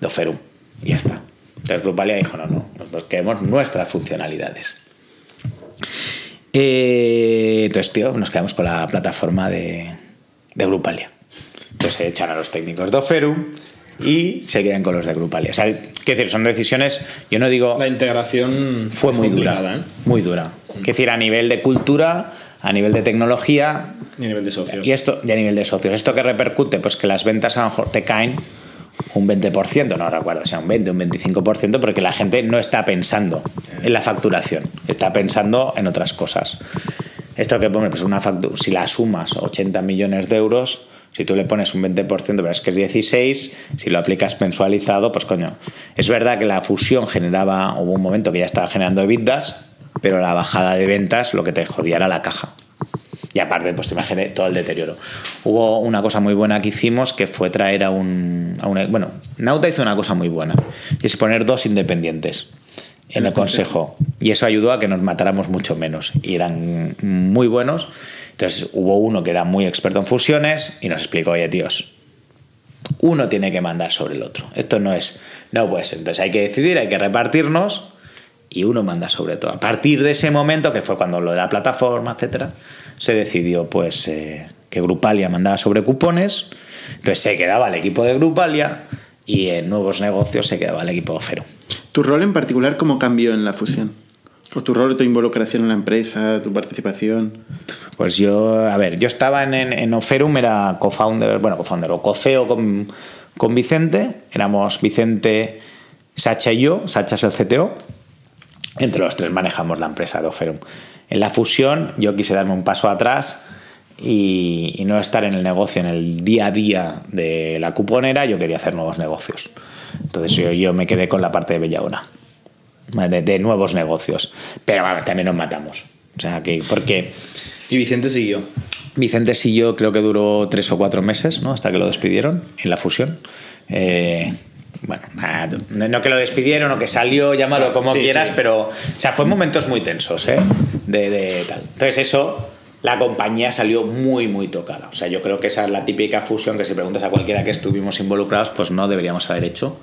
de Oferum. Y ya está. Entonces Grupalia dijo, no, no, nosotros queremos nuestras funcionalidades. Eh, entonces, tío, nos quedamos con la plataforma de, de Grupalia. Entonces se echan a los técnicos de Oferum y se quedan con los de Grupalia. O sea, qué decir, son decisiones, yo no digo La integración fue muy dura, ¿eh? muy dura. Es decir, a nivel de cultura, a nivel de tecnología Y a nivel de socios. y esto y a nivel de socios. Esto que repercute, pues que las ventas a lo mejor te caen un 20%, no recuerdo sea un 20, un 25%, porque la gente no está pensando en la facturación, está pensando en otras cosas. Esto que pone, pues una factura, si la sumas 80 millones de euros, si tú le pones un 20%, pero es que es 16, si lo aplicas mensualizado, pues coño. Es verdad que la fusión generaba, hubo un momento que ya estaba generando EBITDAs, pero la bajada de ventas lo que te jodía era la caja. Y aparte, pues te imaginé todo el deterioro. Hubo una cosa muy buena que hicimos que fue traer a un. Bueno, Nauta hizo una cosa muy buena, y es poner dos independientes en el consejo. Y eso ayudó a que nos matáramos mucho menos. Y eran muy buenos. Entonces hubo uno que era muy experto en fusiones y nos explicó, oye, tíos, uno tiene que mandar sobre el otro. Esto no es. No pues Entonces hay que decidir, hay que repartirnos y uno manda sobre todo. A partir de ese momento, que fue cuando lo de la plataforma, etcétera, se decidió pues eh, que Grupalia mandaba sobre cupones. Entonces se quedaba el equipo de Grupalia y en nuevos negocios se quedaba el equipo de Ofero. ¿Tu rol en particular cómo cambió en la fusión? ¿O tu rol, tu involucración en la empresa, tu participación? Pues yo, a ver, yo estaba en, en, Oferum, era co-founder, bueno, co-founder o co-CEO con, con Vicente, éramos Vicente, Sacha y yo, Sacha es el CTO, entre los tres manejamos la empresa de Oferum. En la fusión yo quise darme un paso atrás y, y, no estar en el negocio, en el día a día de la cuponera, yo quería hacer nuevos negocios. Entonces yo, yo me quedé con la parte de Bellaona, de, de nuevos negocios. Pero bueno, también nos matamos. O sea, que porque... ¿Y Vicente siguió? Vicente siguió, creo que duró tres o cuatro meses, ¿no? Hasta que lo despidieron en la fusión. Eh, bueno, no que lo despidieron o que salió, llámalo como sí, quieras, sí. pero o sea, fue momentos muy tensos, ¿eh? De, de, tal. Entonces eso, la compañía salió muy, muy tocada. O sea, yo creo que esa es la típica fusión que si preguntas a cualquiera que estuvimos involucrados, pues no deberíamos haber hecho.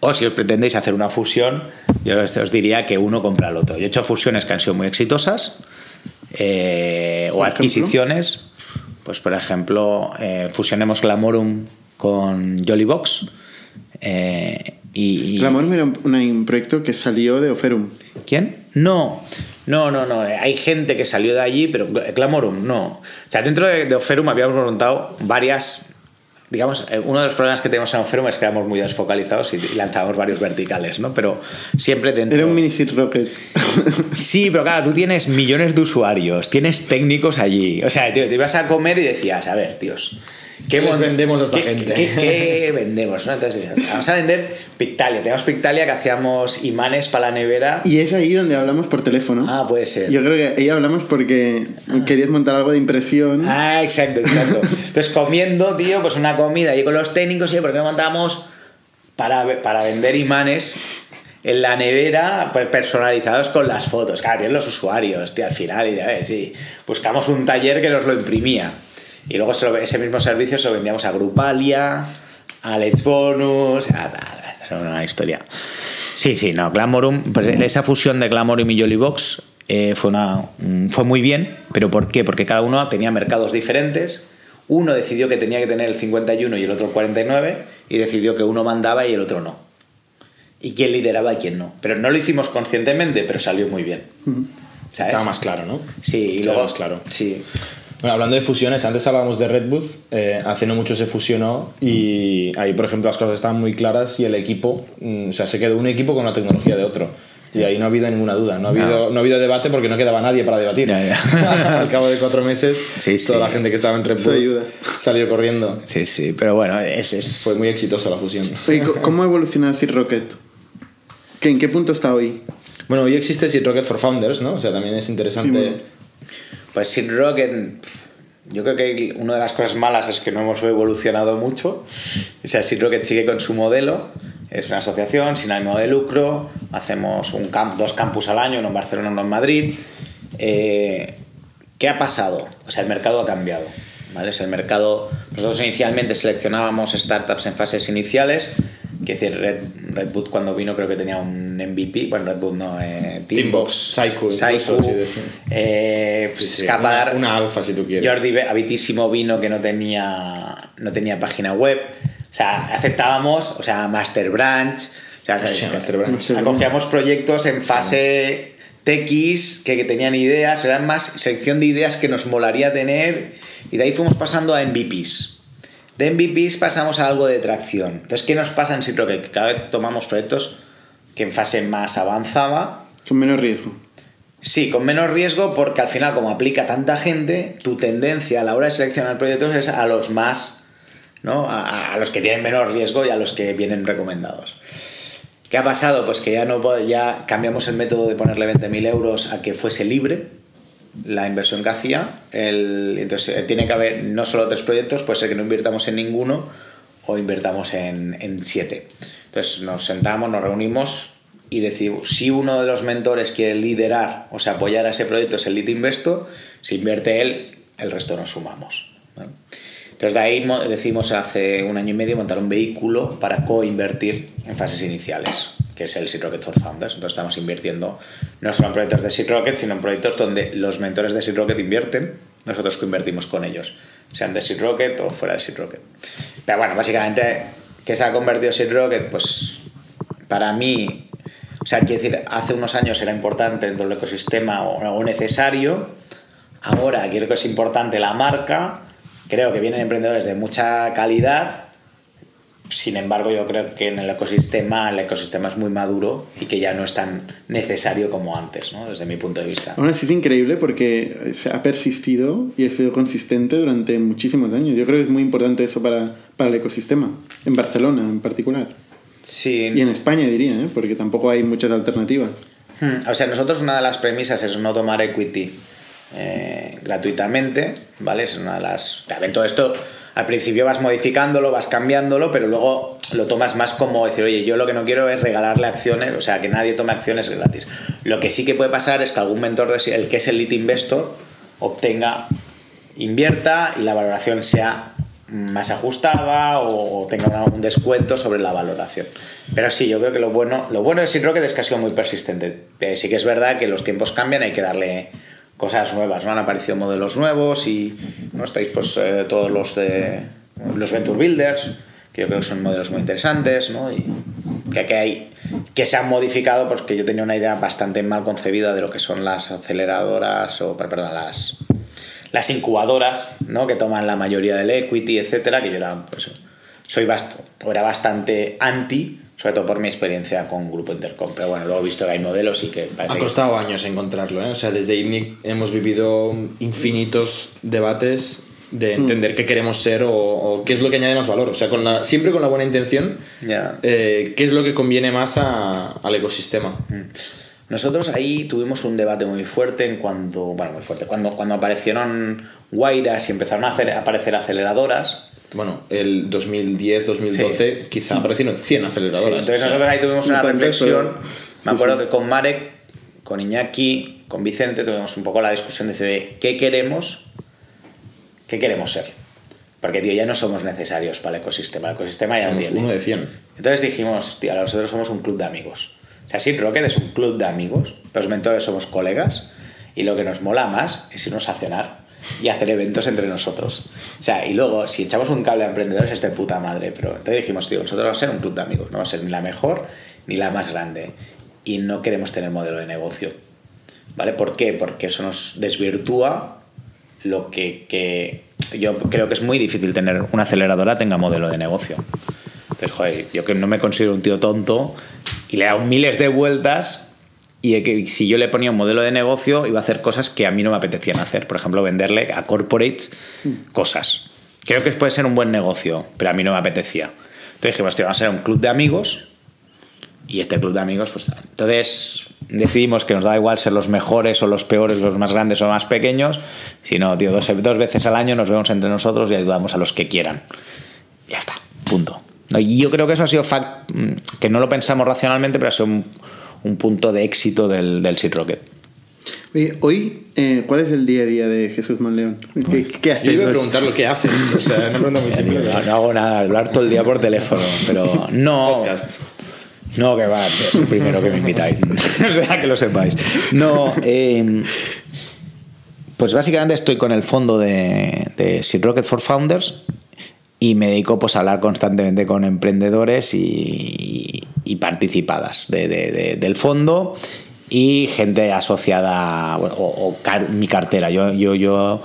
O si os pretendéis hacer una fusión, yo os diría que uno compra al otro. Yo he hecho fusiones que han sido muy exitosas, eh, o adquisiciones. Pues, por ejemplo, eh, fusionemos Glamorum con Jollybox. Eh, y, y... Glamorum era un, un, proyecto que salió de Oferum. ¿Quién? No, no, no, no. Hay gente que salió de allí, pero Glamorum no. O sea, dentro de, de Oferum habíamos montado varias digamos, uno de los problemas que tenemos en Oferum es que éramos muy desfocalizados y lanzábamos varios verticales, ¿no? Pero siempre dentro... Era un mini rocket. sí, pero claro, tú tienes millones de usuarios, tienes técnicos allí. O sea, tío, te ibas a comer y decías, a ver, tíos... ¿Qué, ¿Qué vendemos a esta ¿qué, gente? ¿qué, qué, vendemos? ¿no? Entonces, vamos a vender Pictalia. Tenemos Pictalia que hacíamos imanes para la nevera. Y es ahí donde hablamos por teléfono. Ah, puede ser. Yo creo que ahí hablamos porque ah. querías montar algo de impresión. Ah, exacto, exacto. Entonces, comiendo, tío, pues una comida y con los técnicos, ¿y por qué no montamos para, para vender imanes en la nevera pues, personalizados con las fotos? Claro, tienen los usuarios, tío, al final, y, ver, sí, buscamos un taller que nos lo imprimía. Y luego ese mismo servicio se lo vendíamos a Grupalia, a Let's Bonus, a una historia. Sí, sí, no, Glamorum, pues esa fusión de Glamorum y Jollybox eh, fue, una, fue muy bien, pero ¿por qué? Porque cada uno tenía mercados diferentes. Uno decidió que tenía que tener el 51 y el otro el 49, y decidió que uno mandaba y el otro no. Y quién lideraba y quién no. Pero no lo hicimos conscientemente, pero salió muy bien. -huh. Estaba más claro, ¿no? Sí, y luego, más claro. Sí. Bueno, hablando de fusiones, antes hablábamos de Redbooth, eh, hace no mucho se fusionó y ahí, por ejemplo, las cosas estaban muy claras y el equipo, mm, o sea, se quedó un equipo con la tecnología de otro. Y ahí no ha habido ninguna duda, no ha habido, no. no ha habido debate porque no quedaba nadie para debatir. Ya, ya. Al cabo de cuatro meses, sí, sí. toda la gente que estaba en Redbooth salió corriendo. Sí, sí, pero bueno, es, es... fue muy exitosa la fusión. Oye, ¿Cómo ha evolucionado Seed Rocket? ¿En qué punto está hoy? Bueno, hoy existe Seed Rocket for Founders, ¿no? O sea, también es interesante. Sí, bueno. Pues Seed Rocket yo creo que una de las cosas malas es que no hemos evolucionado mucho. O sea, Seed Rocket sigue con su modelo. Es una asociación sin ánimo de lucro. Hacemos un camp, dos campus al año, uno en Barcelona, uno en Madrid. Eh, ¿Qué ha pasado? O sea, el mercado ha cambiado. ¿vale? Es el mercado. Nosotros inicialmente seleccionábamos startups en fases iniciales. Que decir, Red, Redboot cuando vino creo que tenía un MVP. Bueno, Redboot no, eh, Teambox, Psycho, Psycho eh, pues sí, sí, Escapadar. Una, una, alfa si tú quieres. Jordi Habitísimo vino que no tenía, no tenía página web. O sea, aceptábamos, o sea, Master Branch. O sea, sí, Master Branch. acogíamos proyectos en fase TX que, que tenían ideas, eran más sección de ideas que nos molaría tener y de ahí fuimos pasando a MVPs. De MVPs pasamos a algo de tracción. Entonces, ¿qué nos pasa en Sitro? Que cada vez tomamos proyectos que en fase más avanzada. Con menos riesgo. Sí, con menos riesgo porque al final, como aplica tanta gente, tu tendencia a la hora de seleccionar proyectos es a los más, ¿no? A, a los que tienen menos riesgo y a los que vienen recomendados. ¿Qué ha pasado? Pues que ya, no, ya cambiamos el método de ponerle 20.000 euros a que fuese libre la inversión que hacía. Entonces eh, tiene que haber no solo tres proyectos, puede ser que no invirtamos en ninguno o invirtamos en, siete. Entonces nos sentamos, nos reunimos y decidimos si uno de los mentores quiere liderar, o sea, apoyar a ese proyecto, es el lead investo, si invierte él, el resto nos sumamos. Entonces de ahí mo- decidimos hace un año y medio montar un vehículo para co-invertir en fases iniciales, que es el Seed Rocket for Founders. Entonces estamos invirtiendo no solo en proyectos de Seed Rocket, sino en proyectos donde los mentores de Seed Rocket invierten, nosotros co-invertimos con ellos, sean de Seed Rocket o fuera de Seed Rocket. Pero bueno, básicamente, ¿qué se ha convertido Seed Rocket? Pues para mí, o sea, quiero decir, hace unos años era importante dentro del ecosistema o, necesario, ahora creo que es importante la marca, creo que vienen emprendedores de mucha calidad, sin embargo yo creo que en el ecosistema el ecosistema es muy maduro y que ya no es tan necesario como antes, ¿no? desde mi punto de vista. Aún así es increíble porque se ha persistido y ha sido consistente durante muchísimos años. Yo creo que es muy importante eso para, para el ecosistema, en Barcelona en particular. Sí, Y en España diría, ¿eh? porque tampoco hay muchas alternativas. Hmm, O sea, nosotros una de las premisas es no tomar equity eh, gratuitamente, ¿vale? Es una de las... También todo esto, al principio vas modificándolo, vas cambiándolo, pero luego lo tomas más como decir, oye, yo lo que no quiero es regalarle acciones, o sea, que nadie tome acciones gratis. Lo que sí que puede pasar es que algún mentor, el que es el lead investor, obtenga, invierta y la valoración sea más ajustada o tenga un descuento sobre la valoración. Pero sí, yo creo que lo bueno, lo bueno de Rocket es que ha sido muy persistente. Eh, sí que es verdad que los tiempos cambian, hay que darle cosas nuevas, ¿no? Han aparecido modelos nuevos y no estáis pues eh, todos los de los Venture Builders, que yo creo que son modelos muy interesantes, ¿no? Y que, que hay que se han modificado porque yo tenía una idea bastante mal concebida de lo que son las aceleradoras o perdón, las las incubadoras, ¿no? Que toman la mayoría del equity, etcétera, que yo era, pues, soy bast era bastante anti, sobre todo por mi experiencia con Grupo Intercom. Pero bueno, luego he visto que hay modelos y que Ha que- costado años encontrarlo, ¿eh? O sea, desde IBNIC hemos vivido infinitos debates de entender qué queremos ser o, o qué es lo que añade más valor. O sea, con la, siempre con la buena intención, Ya. eh, qué es lo que conviene más a- al ecosistema. Nosotros ahí tuvimos un debate muy fuerte en cuanto, bueno, muy fuerte, cuando, cuando aparecieron Guairas y empezaron a, hacer, a aparecer aceleradoras. Bueno, el 2010, 2012, quizá aparecieron 100 Sí, aceleradoras. entonces O sea, nosotros ahí tuvimos una reflexión. Me sí, acuerdo sí. que con Marek, con Iñaki, con Vicente tuvimos un poco la discusión de decir, ¿qué queremos? ¿Qué queremos ser? Porque, tío, ya no somos necesarios para el ecosistema. El ecosistema ya somos tiene. uno de 100. Entonces dijimos, tío, ahora nosotros somos un club de amigos. O sea, sí, Rocket es un club de amigos. Los mentores somos colegas. Y lo que nos mola más es irnos a cenar y hacer eventos entre nosotros. O sea, y luego, si echamos un cable a emprendedores es de puta madre. Pero entonces dijimos, tío, nosotros vamos a ser un club de amigos. No vamos a ser ni la mejor ni la más grande. Y no queremos tener modelo de negocio. ¿Vale? ¿Por qué? Porque eso nos desvirtúa lo que, que yo creo que es muy difícil tener una aceleradora tenga modelo de negocio. Entonces, joder, yo que no me considero un tío tonto y le he dado miles de vueltas y que si yo le ponía un modelo de negocio iba a hacer cosas que a mí no me apetecían hacer. Por ejemplo, venderle a corporates cosas. Creo que puede ser un buen negocio, pero a mí no me apetecía. Entonces dijimos, tío, vamos a ser un club de amigos y este club de amigos, pues. Entonces decidimos que nos da igual ser los mejores o los peores, los más grandes o más pequeños, sino, tío, dos, dos veces al año nos vemos entre nosotros y ayudamos a los que quieran. Ya está, punto. Y yo creo que eso ha sido fact, mm, que no lo pensamos racionalmente, pero ha sido un, un punto de éxito del, del Seed Rocket. Oye, hoy, eh, ¿cuál es el día a día de Jesús Monleón? ¿Qué, qué haces? Yo iba a preguntar lo que haces. O sea, pregunta muy simple. No, no hago nada, hablar todo el día por teléfono, pero no. Podcast. No, que va, es el primero que me invitáis. o sea, que lo sepáis. No, eh, pues básicamente estoy con el fondo de, de Seed Rocket for Founders y me dedico pues, a hablar constantemente con emprendedores y, y participadas de- de- de- del fondo y gente asociada bueno, o, o car- mi cartera. Yo, yo, yo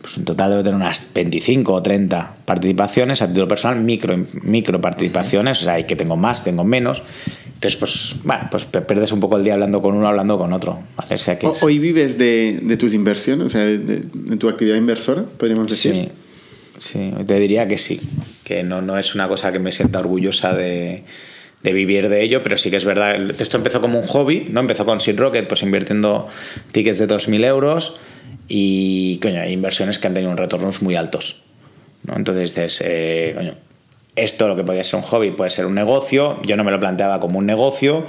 pues en total debo tener unas 25 o 30 participaciones a título personal, micro, micro participaciones, o sea, hay que tengo más, tengo menos. Entonces, pues, bueno, pues pierdes un poco el día hablando con uno, hablando con otro. Hacerse aquí. ¿Hoy vives de, de, tus inversiones, o sea, de, de, tu actividad inversora, podríamos decir? Sí, sí, te diría que sí, que no, no es una cosa que me sienta orgullosa de, de vivir de ello, pero sí que es verdad, esto empezó como un hobby, ¿no? Empezó con Seed Rocket, pues invirtiendo tickets de 2.000 euros y, coño, hay inversiones que han tenido retornos muy altos, ¿no? Entonces dices, eh, coño, esto lo que podía ser un hobby puede ser un negocio, yo no me lo planteaba como un negocio,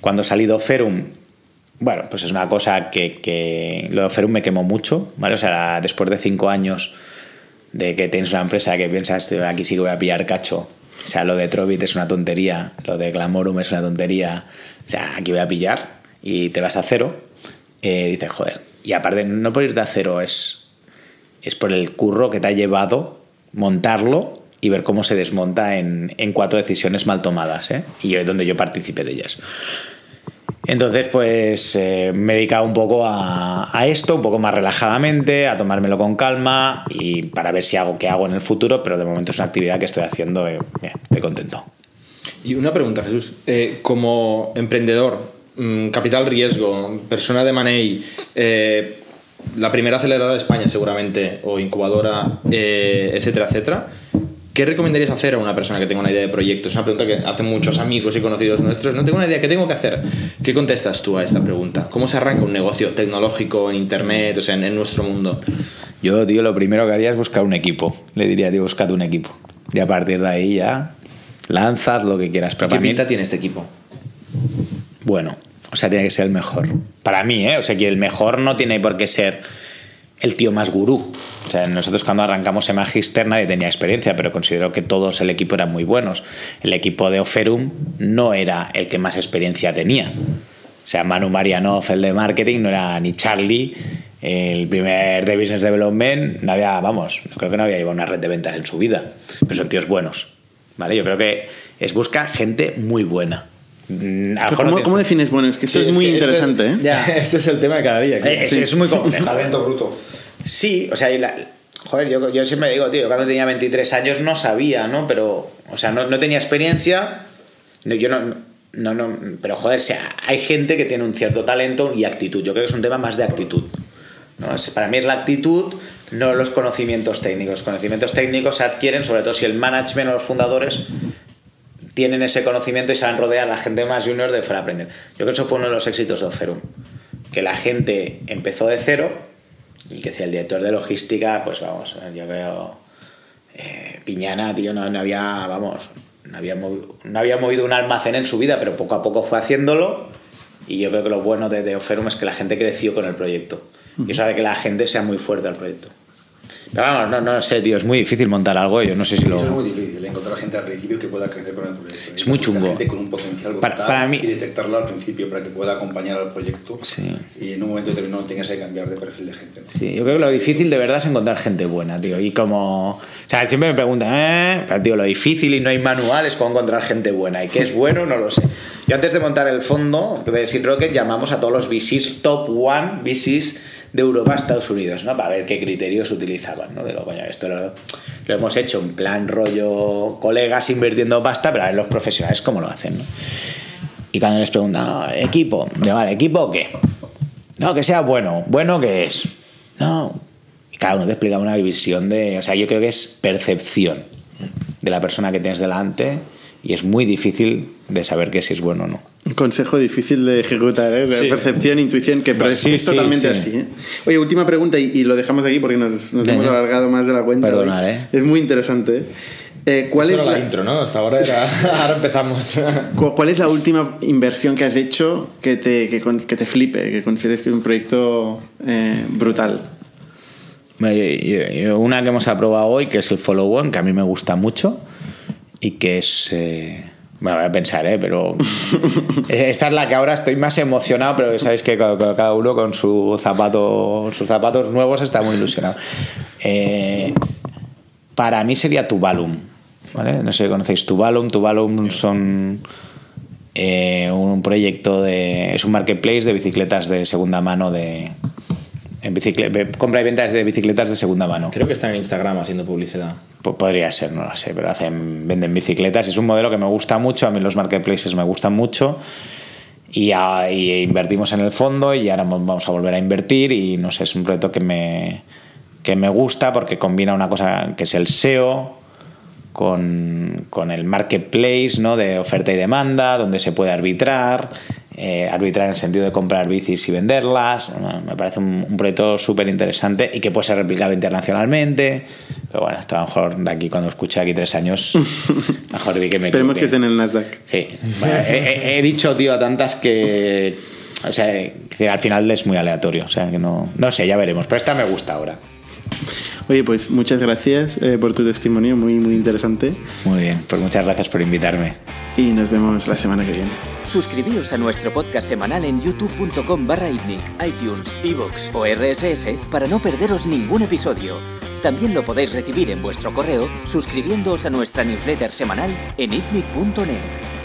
cuando ha salido Ferum, bueno, pues es una cosa que, que lo de Ferum me quemó mucho, ¿vale? O sea, después de cinco años de que tienes una empresa que piensas, aquí sí que voy a pillar cacho, o sea, lo de Trovit es una tontería, lo de Glamorum es una tontería. O sea, aquí voy a pillar y te vas a cero. Eh, dices, joder. Y aparte, no por irte a cero, es, es por el curro que te ha llevado montarlo y ver cómo se desmonta en, en cuatro decisiones mal tomadas. ¿eh? Y es donde yo participé de ellas. Entonces, pues eh, me he dedicado un poco a, esto, un poco más relajadamente, a tomármelo con calma y para ver si hago qué hago en el futuro, pero de momento es una actividad que estoy haciendo, eh, estoy contento. Y una pregunta, Jesús. Eh, como emprendedor, mmm, capital riesgo, persona de Manei, eh, la primera aceleradora de España seguramente, o incubadora, etcétera, etcétera. ¿Qué recomendarías hacer a una persona que tenga una idea de proyecto? Es una pregunta que hacen muchos amigos y conocidos nuestros. No tengo una idea, ¿qué tengo que hacer? ¿Qué contestas tú a esta pregunta? ¿Cómo se arranca un negocio tecnológico en Internet, o sea, en, en nuestro mundo? Yo, tío, lo primero que haría es buscar un equipo. Le diría, tío, buscad un equipo. Y a partir de ahí ya lanzad lo que quieras. Pero ¿Qué pinta mí, tiene este equipo? Bueno, o sea, tiene que ser el mejor. Para mí, ¿eh? O sea, que el mejor no tiene por qué ser el tío más gurú. O sea, nosotros cuando arrancamos en Magister nadie tenía experiencia, pero considero que todos el equipo eran muy buenos. El equipo de Oferum no era el que más experiencia tenía. O sea, Manu Marianov, el de marketing, no era ni Charlie, el primer de Business Development, no había, vamos, creo que no había llevado una red de ventas en su vida, pero son tíos buenos. ¿Vale? Yo creo que es buscar gente muy buena. ¿Cómo, no ¿Cómo, defines bueno? Es que eso sí, es, es, muy que interesante. Este, ¿eh? ya. este es el tema de cada día. Claro. Es, sí. es, muy complejo. Talento bruto. Sí, o sea, la, joder, yo, yo, siempre digo, tío, cuando tenía 23 años no sabía, ¿no? Pero, o sea, no, no tenía experiencia. No, yo no, no, no, pero joder, o sea, hay gente que tiene un cierto talento y actitud. Yo creo que es un tema más de actitud. ¿no? Para mí es la actitud, no los conocimientos técnicos. Los conocimientos técnicos se adquieren, sobre todo si el management o los fundadores tienen ese conocimiento y saben rodear a la gente más junior de fuera a aprender. Yo creo que eso fue uno de los éxitos de Oferum. Que la gente empezó de cero y que si el director de logística, pues vamos, yo veo eh, Piñana, tío, no, no, había, vamos, no había, movido, no había movido un almacén en su vida, pero poco a poco fue haciéndolo y yo creo que lo bueno de, de Oferum es que la gente creció con el proyecto y eso hace que la gente sea muy fuerte al proyecto. Vamos, no, no sé, tío, es muy difícil montar algo. Yo no sé si lo. Es muy difícil, encontrar gente al principio que pueda crecer con el proyecto. Es muy chungo. Gente con un potencial para, para mí... y detectarlo al principio para que pueda acompañar al proyecto sí. y en un momento determinado tengas que cambiar de perfil de gente. ¿no? Sí, yo creo que lo difícil de verdad es encontrar gente buena, tío. Y como. O sea, siempre me preguntan, ¿eh? Pero, tío, lo difícil y no hay manual es cómo encontrar gente buena. ¿Y qué es bueno? No lo sé. Yo antes de montar el fondo de Seed Rocket llamamos a todos los VCs, top one VCs de Europa a Estados Unidos, ¿no? Para ver qué criterios utilizaban, ¿no? Digo, coño, esto lo, hemos hecho en plan rollo colegas invirtiendo pasta, pero a ver los profesionales cómo lo hacen, ¿no? Y cuando les preguntan, no, equipo, de vale, ¿equipo qué? No, que sea bueno. ¿Bueno qué es? No. Y cada uno te explica una visión de. O sea, yo creo que es percepción de la persona que tienes delante y es muy difícil de saber que si es bueno o no. Un consejo difícil de ejecutar, ¿eh? Sí. percepción, intuición, que pero sí, es sí, totalmente sí. así. ¿eh? Oye, última pregunta y, y, lo dejamos aquí porque nos, nos hemos alargado más de la cuenta. Perdona, ¿eh? Es muy interesante. Eh, ¿cuál Eso es era la... intro, ¿no? Hasta ahora, era... ahora empezamos. ¿Cuál es la última inversión que has hecho que te, que, que te flipe, que consideres que es un proyecto eh, brutal? Una que hemos aprobado hoy, que es el Follow One, que a mí me gusta mucho y que es... Eh bueno, voy a pensar, ¿eh? pero esta es la que ahora estoy más emocionado, pero sabéis que cada uno con su zapato, sus zapatos nuevos está muy ilusionado. Eh, para mí sería Tuvalum, ¿vale? No sé si conocéis Tuvalum. Tuvalum son eh, un proyecto de... es un marketplace de bicicletas de segunda mano de, en compra y ventas de bicicletas de segunda mano. Creo que están en Instagram haciendo publicidad. Po- Podría ser, no lo sé, pero hacen, venden bicicletas. Es un modelo que me gusta mucho, a mí los marketplaces me gustan mucho. Y, a- y invertimos en el fondo y ahora mo- vamos a volver a invertir y no sé, es un proyecto que me, que me gusta porque combina una cosa que es el SEO con, con el marketplace ¿no? de oferta y demanda, donde se puede arbitrar, eh, arbitrar en el sentido de comprar bicis y venderlas. Bueno, me parece un, un proyecto súper interesante y que puede ser replicable internacionalmente. Pero bueno, esto a lo mejor de aquí, cuando escuche aquí tres años, mejor di que me Esperemos que esté en el Nasdaq. Sí. Bueno, he, he- he dicho, tío, a tantas que. O sea, que al final es muy aleatorio. O sea, que no. No sé, ya veremos. Pero esta me gusta ahora. Oye, pues muchas gracias eh, por tu testimonio, muy, muy interesante. Muy bien. Pues muchas gracias por invitarme. Y nos vemos la semana que viene. Suscribíos a nuestro podcast semanal en youtube.com barra iTunes, iVoox o RSS para no perderos ningún episodio. También lo podéis recibir en vuestro correo suscribiéndoos a nuestra newsletter semanal en itnic.net.